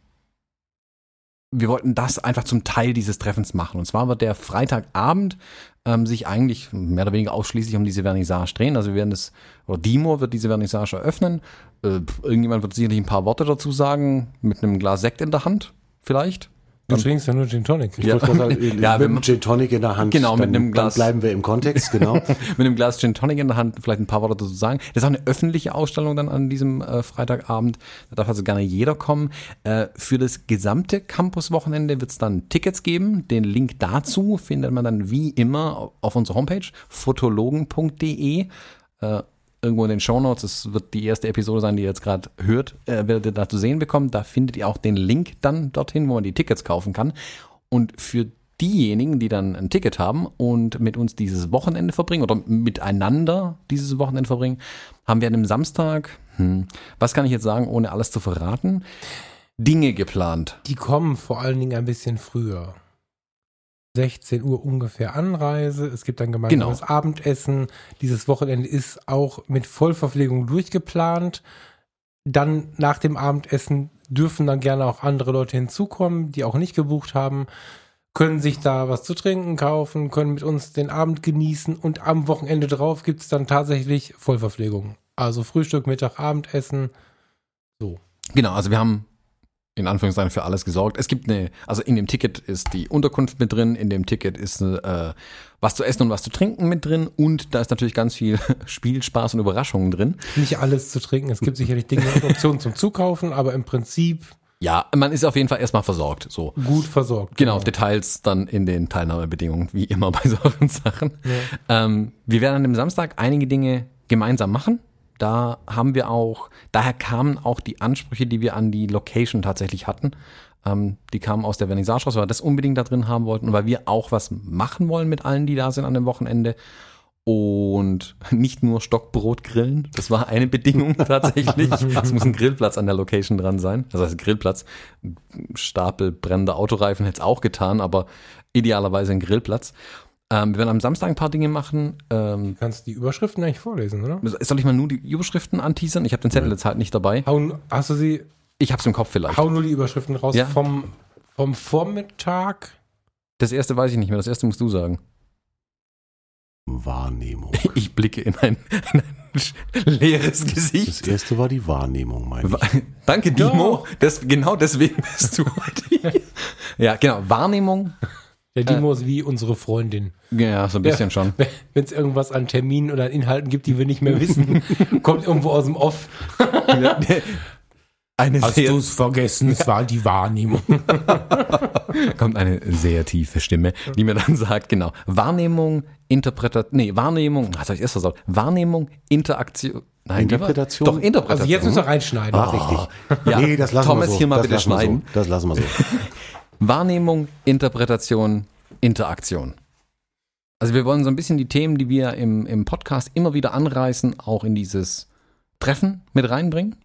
wir wollten das einfach zum Teil dieses Treffens machen. Und zwar wird der Freitagabend ähm, sich eigentlich mehr oder weniger ausschließlich um diese Vernissage drehen. Also wir werden das, oder Dimo wird diese Vernissage eröffnen. Äh, irgendjemand wird sicherlich ein paar Worte dazu sagen, mit einem Glas Sekt in der Hand, vielleicht. Du trinkst ja nur Gin Tonic. Ich ja. Sagen, ja, mit einem Gin Tonic in der Hand. Genau, mit einem Glas. Dann bleiben wir im Kontext, genau. mit einem Glas Gin Tonic in der Hand, vielleicht ein paar Worte dazu sagen. Das ist auch eine öffentliche Ausstellung dann an diesem äh, Freitagabend. Da darf also gerne jeder kommen. Äh, für das gesamte Campus-Wochenende wird es dann Tickets geben. Den Link dazu findet man dann wie immer auf unserer Homepage fotologen.de. Äh, irgendwo in den Shownotes. Es wird die erste Episode sein, die ihr jetzt gerade hört, äh, werdet ihr da zu sehen bekommen. Da findet ihr auch den Link dann dorthin, wo man die Tickets kaufen kann. Und für diejenigen, die dann ein Ticket haben und mit uns dieses Wochenende verbringen oder miteinander dieses Wochenende verbringen, haben wir an dem Samstag, hm, was kann ich jetzt sagen, ohne alles zu verraten, Dinge geplant. Die kommen vor allen Dingen ein bisschen früher. 16 Uhr ungefähr Anreise. Es gibt dann gemeinsames genau. Abendessen. Dieses Wochenende ist auch mit Vollverpflegung durchgeplant. Dann nach dem Abendessen dürfen dann gerne auch andere Leute hinzukommen, die auch nicht gebucht haben, können sich da was zu trinken kaufen, können mit uns den Abend genießen und am Wochenende drauf gibt es dann tatsächlich Vollverpflegung. Also Frühstück, Mittag, Abendessen. So. Genau, also wir haben in Anführungszeichen für alles gesorgt. Es gibt eine, also in dem Ticket ist die Unterkunft mit drin, in dem Ticket ist äh, was zu essen und was zu trinken mit drin und da ist natürlich ganz viel Spielspaß und Überraschungen drin. Nicht alles zu trinken. Es gibt sicherlich Dinge und Optionen zum Zukaufen, aber im Prinzip Ja, man ist auf jeden Fall erstmal versorgt. So. gut versorgt. Genau, Details dann in den Teilnahmebedingungen, wie immer bei solchen Sachen. Ähm, wir werden an dem Samstag einige Dinge gemeinsam machen. Da haben wir auch, daher kamen auch die Ansprüche, die wir an die Location tatsächlich hatten. Ähm, die kamen aus der Vernissage raus, weil wir das unbedingt da drin haben wollten und weil wir auch was machen wollen mit allen, die da sind an dem Wochenende. Und nicht nur Stockbrot grillen, das war eine Bedingung tatsächlich. Es muss ein Grillplatz an der Location dran sein. Das heißt Grillplatz, Stapel brennender Autoreifen hätte es auch getan, aber idealerweise ein Grillplatz. Ähm, wir werden am Samstag ein paar Dinge machen. Ähm, Du kannst die Überschriften eigentlich vorlesen, oder? soll ich mal nur die Überschriften anteasern? Ich habe den Zettel jetzt halt nicht dabei. Hau, hast du sie, Ich habe es im Kopf vielleicht. hau nur die Überschriften raus Ja. vom, vom Vormittag. Das erste weiß ich nicht mehr, das erste musst du sagen. Wahrnehmung. Ich blicke in ein, in ein leeres Das Gesicht. erste war die Wahrnehmung, meine ich. Danke, Dimo. Das, genau deswegen bist du heute hier. Ja, genau. Wahrnehmung. Der Dimo ist wie unsere Freundin. Ja, so ein bisschen schon. Wenn es irgendwas an Terminen oder an Inhalten gibt, die wir nicht mehr wissen, kommt irgendwo aus dem Off. Eine sehr, es vergessen? Es war die Wahrnehmung. kommt eine sehr tiefe Stimme, die mir dann sagt, genau, Wahrnehmung, Interpretation, nee, Wahrnehmung, was habe ich erst versaut? Wahrnehmung, Interaktion, nein, Interpretation? Doch, Interpretation. Also jetzt müssen wir reinschneiden. Ah, richtig. Ja, nee, das lassen Thomas wir so. hier mal das bitte schneiden. So. Das lassen wir so. Wahrnehmung, Interpretation, Interaktion. Also wir wollen so ein bisschen die Themen, die wir im, im Podcast immer wieder anreißen, auch in dieses Treffen mit reinbringen.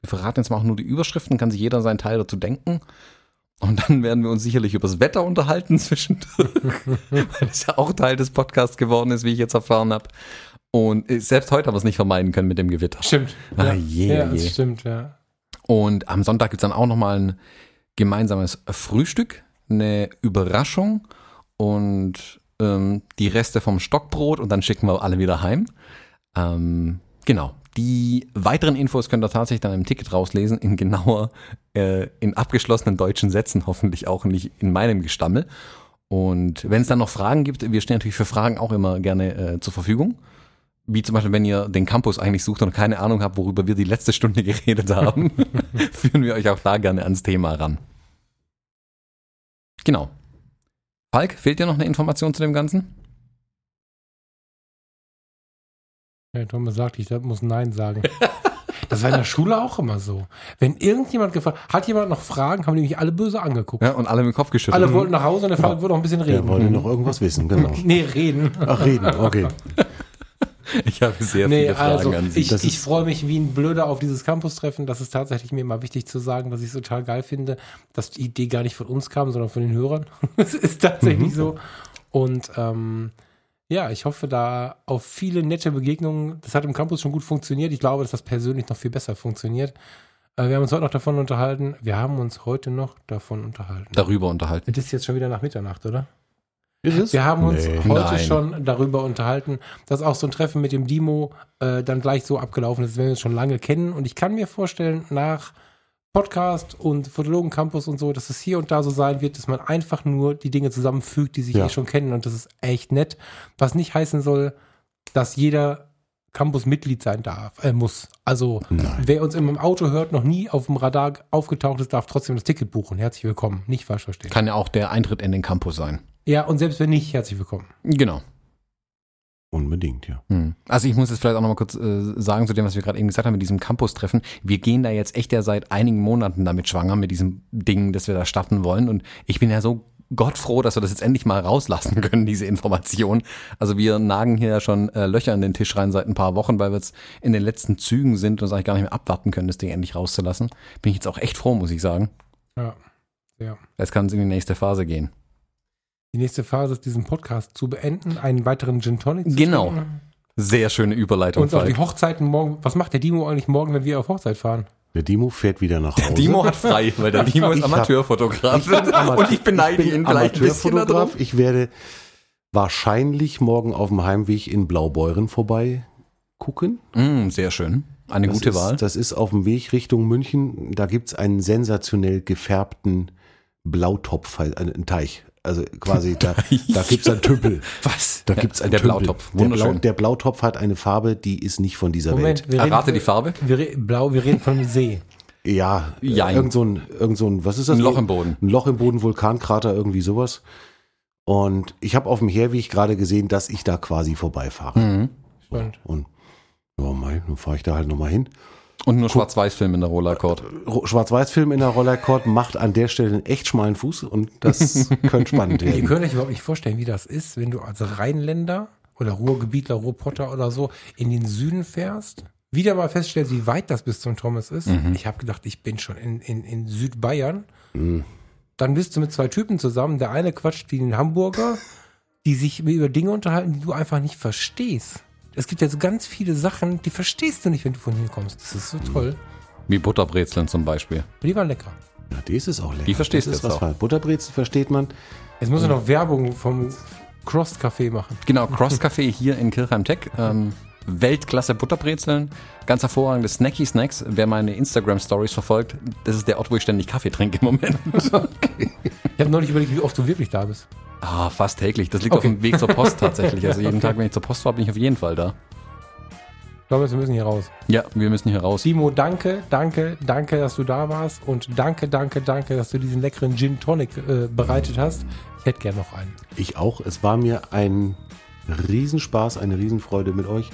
Wir verraten jetzt mal auch nur die Überschriften, kann sich jeder seinen Teil dazu denken. Und dann werden wir uns sicherlich über das Wetter unterhalten zwischendurch, weil es ja auch Teil des Podcasts geworden ist, wie ich jetzt erfahren habe. Und äh, selbst heute haben wir es nicht vermeiden können mit dem Gewitter. Stimmt. Ah, ja, je, ja, je. stimmt, ja. Und am Sonntag gibt's dann auch nochmal ein gemeinsames Frühstück, eine Überraschung und ähm, die Reste vom Stockbrot und dann schicken wir alle wieder heim. Ähm, genau. Die weiteren Infos könnt ihr tatsächlich dann im Ticket rauslesen, in genauer, äh, in abgeschlossenen deutschen Sätzen, hoffentlich auch nicht in meinem Gestammel. Und wenn es dann noch Fragen gibt, wir stehen natürlich für Fragen auch immer gerne äh, zur Verfügung. Wie zum Beispiel, wenn ihr den Campus eigentlich sucht und keine Ahnung habt, worüber wir die letzte Stunde geredet haben, führen wir euch auch da gerne ans Thema ran. Genau. Falk, fehlt dir noch eine Information zu dem Ganzen? Ja, Thomas sagt, ich muss Nein sagen. Das war in der Schule auch immer so. Wenn irgendjemand gefragt hat, jemand noch Fragen, haben die mich alle böse angeguckt. Ja, und alle mit dem Kopf geschüttelt. Alle wollten nach Hause und der Falk wollte noch ein bisschen Der reden. wollte noch irgendwas wissen, genau. Nee, reden. Ach, reden, okay. Ich habe sehr Nee, viele Fragen also an Sie. ich, Das ich freue mich wie ein Blöder auf dieses Campus-Treffen. Das ist tatsächlich mir immer wichtig zu sagen, dass ich es total geil finde, dass die Idee gar nicht von uns kam, sondern von den Hörern. Es ist tatsächlich so. Und ähm, ja, ich hoffe da auf viele nette Begegnungen. Das hat im Campus schon gut funktioniert. Ich glaube, dass das persönlich noch viel besser funktioniert. Äh, wir haben uns heute noch davon unterhalten. Wir haben uns heute noch davon unterhalten. Darüber unterhalten. Das ist jetzt schon wieder nach Mitternacht, oder? Ist es? Wir haben uns Nee. heute Nein. schon darüber unterhalten, dass auch so ein Treffen mit dem Dimo äh, dann gleich so abgelaufen ist, wenn wir uns schon lange kennen. Und ich kann mir vorstellen, nach Podcast und Fotologen Campus und so, dass es hier und da so sein wird, dass man einfach nur die Dinge zusammenfügt, die sich Ja. eh schon kennen. Und das ist echt nett. Was nicht heißen soll, dass jeder Campus-Mitglied sein darf, äh, muss. Also Nein. wer uns im Auto hört, noch nie auf dem Radar aufgetaucht ist, darf trotzdem das Ticket buchen. Herzlich willkommen. Nicht falsch verstehen. Kann ja auch der Eintritt in den Campus sein. Ja, und selbst wenn nicht, herzlich willkommen. Genau. Unbedingt, ja. Hm. Also ich muss jetzt vielleicht auch noch mal kurz äh, sagen zu dem, was wir gerade eben gesagt haben mit diesem Campus-Treffen. Wir gehen da jetzt echt ja seit einigen Monaten damit schwanger mit diesem Ding, das wir da starten wollen. Und ich bin ja so gottfroh, dass wir das jetzt endlich mal rauslassen können, diese Information. Also wir nagen hier ja schon äh, Löcher in den Tisch rein seit ein paar Wochen, weil wir jetzt in den letzten Zügen sind und uns eigentlich gar nicht mehr abwarten können, das Ding endlich rauszulassen. Bin ich jetzt auch echt froh, muss ich sagen. Ja. Ja. Jetzt kann es in die nächste Phase gehen. Die nächste Phase ist, diesen Podcast zu beenden, einen weiteren Gin Tonic zu Genau. trinken. Sehr schöne Überleitung, Und auf die. Hochzeiten morgen. Was macht der Dimo eigentlich morgen, wenn wir auf Hochzeit fahren? Der Dimo fährt wieder nach Hause. Dimo hat frei, weil der Dimo ist Amateurfotograf. Ama- und ich beneide ich bin ihn vielleicht ein bisschen Amateurfotograf. darauf. Ich werde wahrscheinlich morgen auf dem Heimweg in Blaubeuren vorbei gucken. Mm, sehr schön. Eine Das gute ist, Wahl. Das ist auf dem Weg Richtung München. Da gibt's einen sensationell gefärbten Blautopf, halt, einen Teich. Also quasi, da, da gibt's einen Tümpel. Was? Da gibt's einen der Tümpel. Blautopf. Der, Blau, Wunderschön. der Blautopf hat eine Farbe, die ist nicht von dieser Moment, Welt. wir reden, Errate die Farbe. wir blau, wir reden von einem See. Ja, Jein. irgend so ein, irgend so ein, was ist das? Ein Loch im Boden. Ein Loch im Boden, Vulkankrater, irgendwie sowas. Und ich habe auf dem Herweg gerade gesehen, dass ich da quasi vorbeifahre. Mhm. Spannend. Und ja, mei, dann fahre ich da halt nochmal hin. Und nur Schwarz-Weiß-Film in der Rollercord. Ro- Schwarz-Weiß-Film in der Rollercord macht an der Stelle einen echt schmalen Fuß und das könnte spannend Ihr werden. könnt euch überhaupt nicht vorstellen, wie das ist, wenn du als Rheinländer oder Ruhrgebietler, Ruhrpotter oder so in den Süden fährst. Wieder mal feststellst, wie weit das bis zum Thomas ist. Ich habe gedacht, ich bin schon in, in, in Südbayern. Dann bist du mit zwei Typen zusammen. Der eine quatscht wie ein Hamburger, die sich über Dinge unterhalten, die du einfach nicht verstehst. Es gibt ja so ganz viele Sachen, die verstehst du nicht, wenn du von hier kommst. Das ist so toll. Wie Butterbrezeln zum Beispiel. Die waren lecker. Ja, das ist auch lecker. Die verstehst das du ist jetzt was auch. Butterbrezel versteht man. Jetzt muss ich noch Werbung vom Cross Café machen. Genau, Cross Café hier in Kirchheim Tech. Ähm, Weltklasse Butterbrezeln. Ganz hervorragende Snacky Snacks. Wer meine Instagram Stories verfolgt, das ist der Ort, wo ich ständig Kaffee trinke im Moment. Ich habe neulich überlegt, wie oft du wirklich da bist. Ah, fast täglich. Das liegt auf Okay. dem Weg zur Post tatsächlich. Also jeden Tag, wenn ich zur Post fahre, bin ich auf jeden Fall da. Ich glaube, wir müssen hier raus. Ja, wir müssen hier raus. Timo, danke, danke, danke, dass du da warst und danke, danke, danke, dass du diesen leckeren Gin Tonic äh, bereitet hast. Ich hätte gern noch einen. Ich auch. Es war mir ein Riesenspaß, eine Riesenfreude mit euch.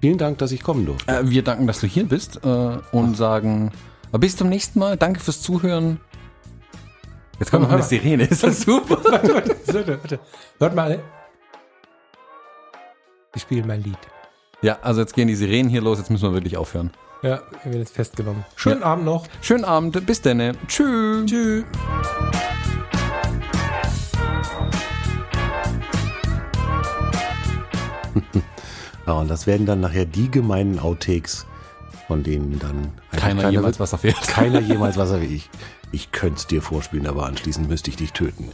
Vielen Dank, dass ich kommen durfte. Äh, wir danken, dass du hier bist äh, und sagen äh, bis zum nächsten Mal. Danke fürs Zuhören. Jetzt kommt noch eine. Sirene. Ist das super? warte, warte, warte, warte. Hört mal. Wir spielen mein Lied. Ja, also jetzt gehen die Sirenen hier los. Jetzt müssen wir wirklich aufhören. Ja, wir werden jetzt festgenommen. Schönen Abend noch. Schönen Abend. Bis dann. Tschüss. Tschüss. Ja, und das werden dann nachher die gemeinen Outtakes, von denen dann Keiner jemals was erfährt. keiner jemals was er wie ich. Ich könnte es dir vorspielen, aber anschließend müsste ich dich töten.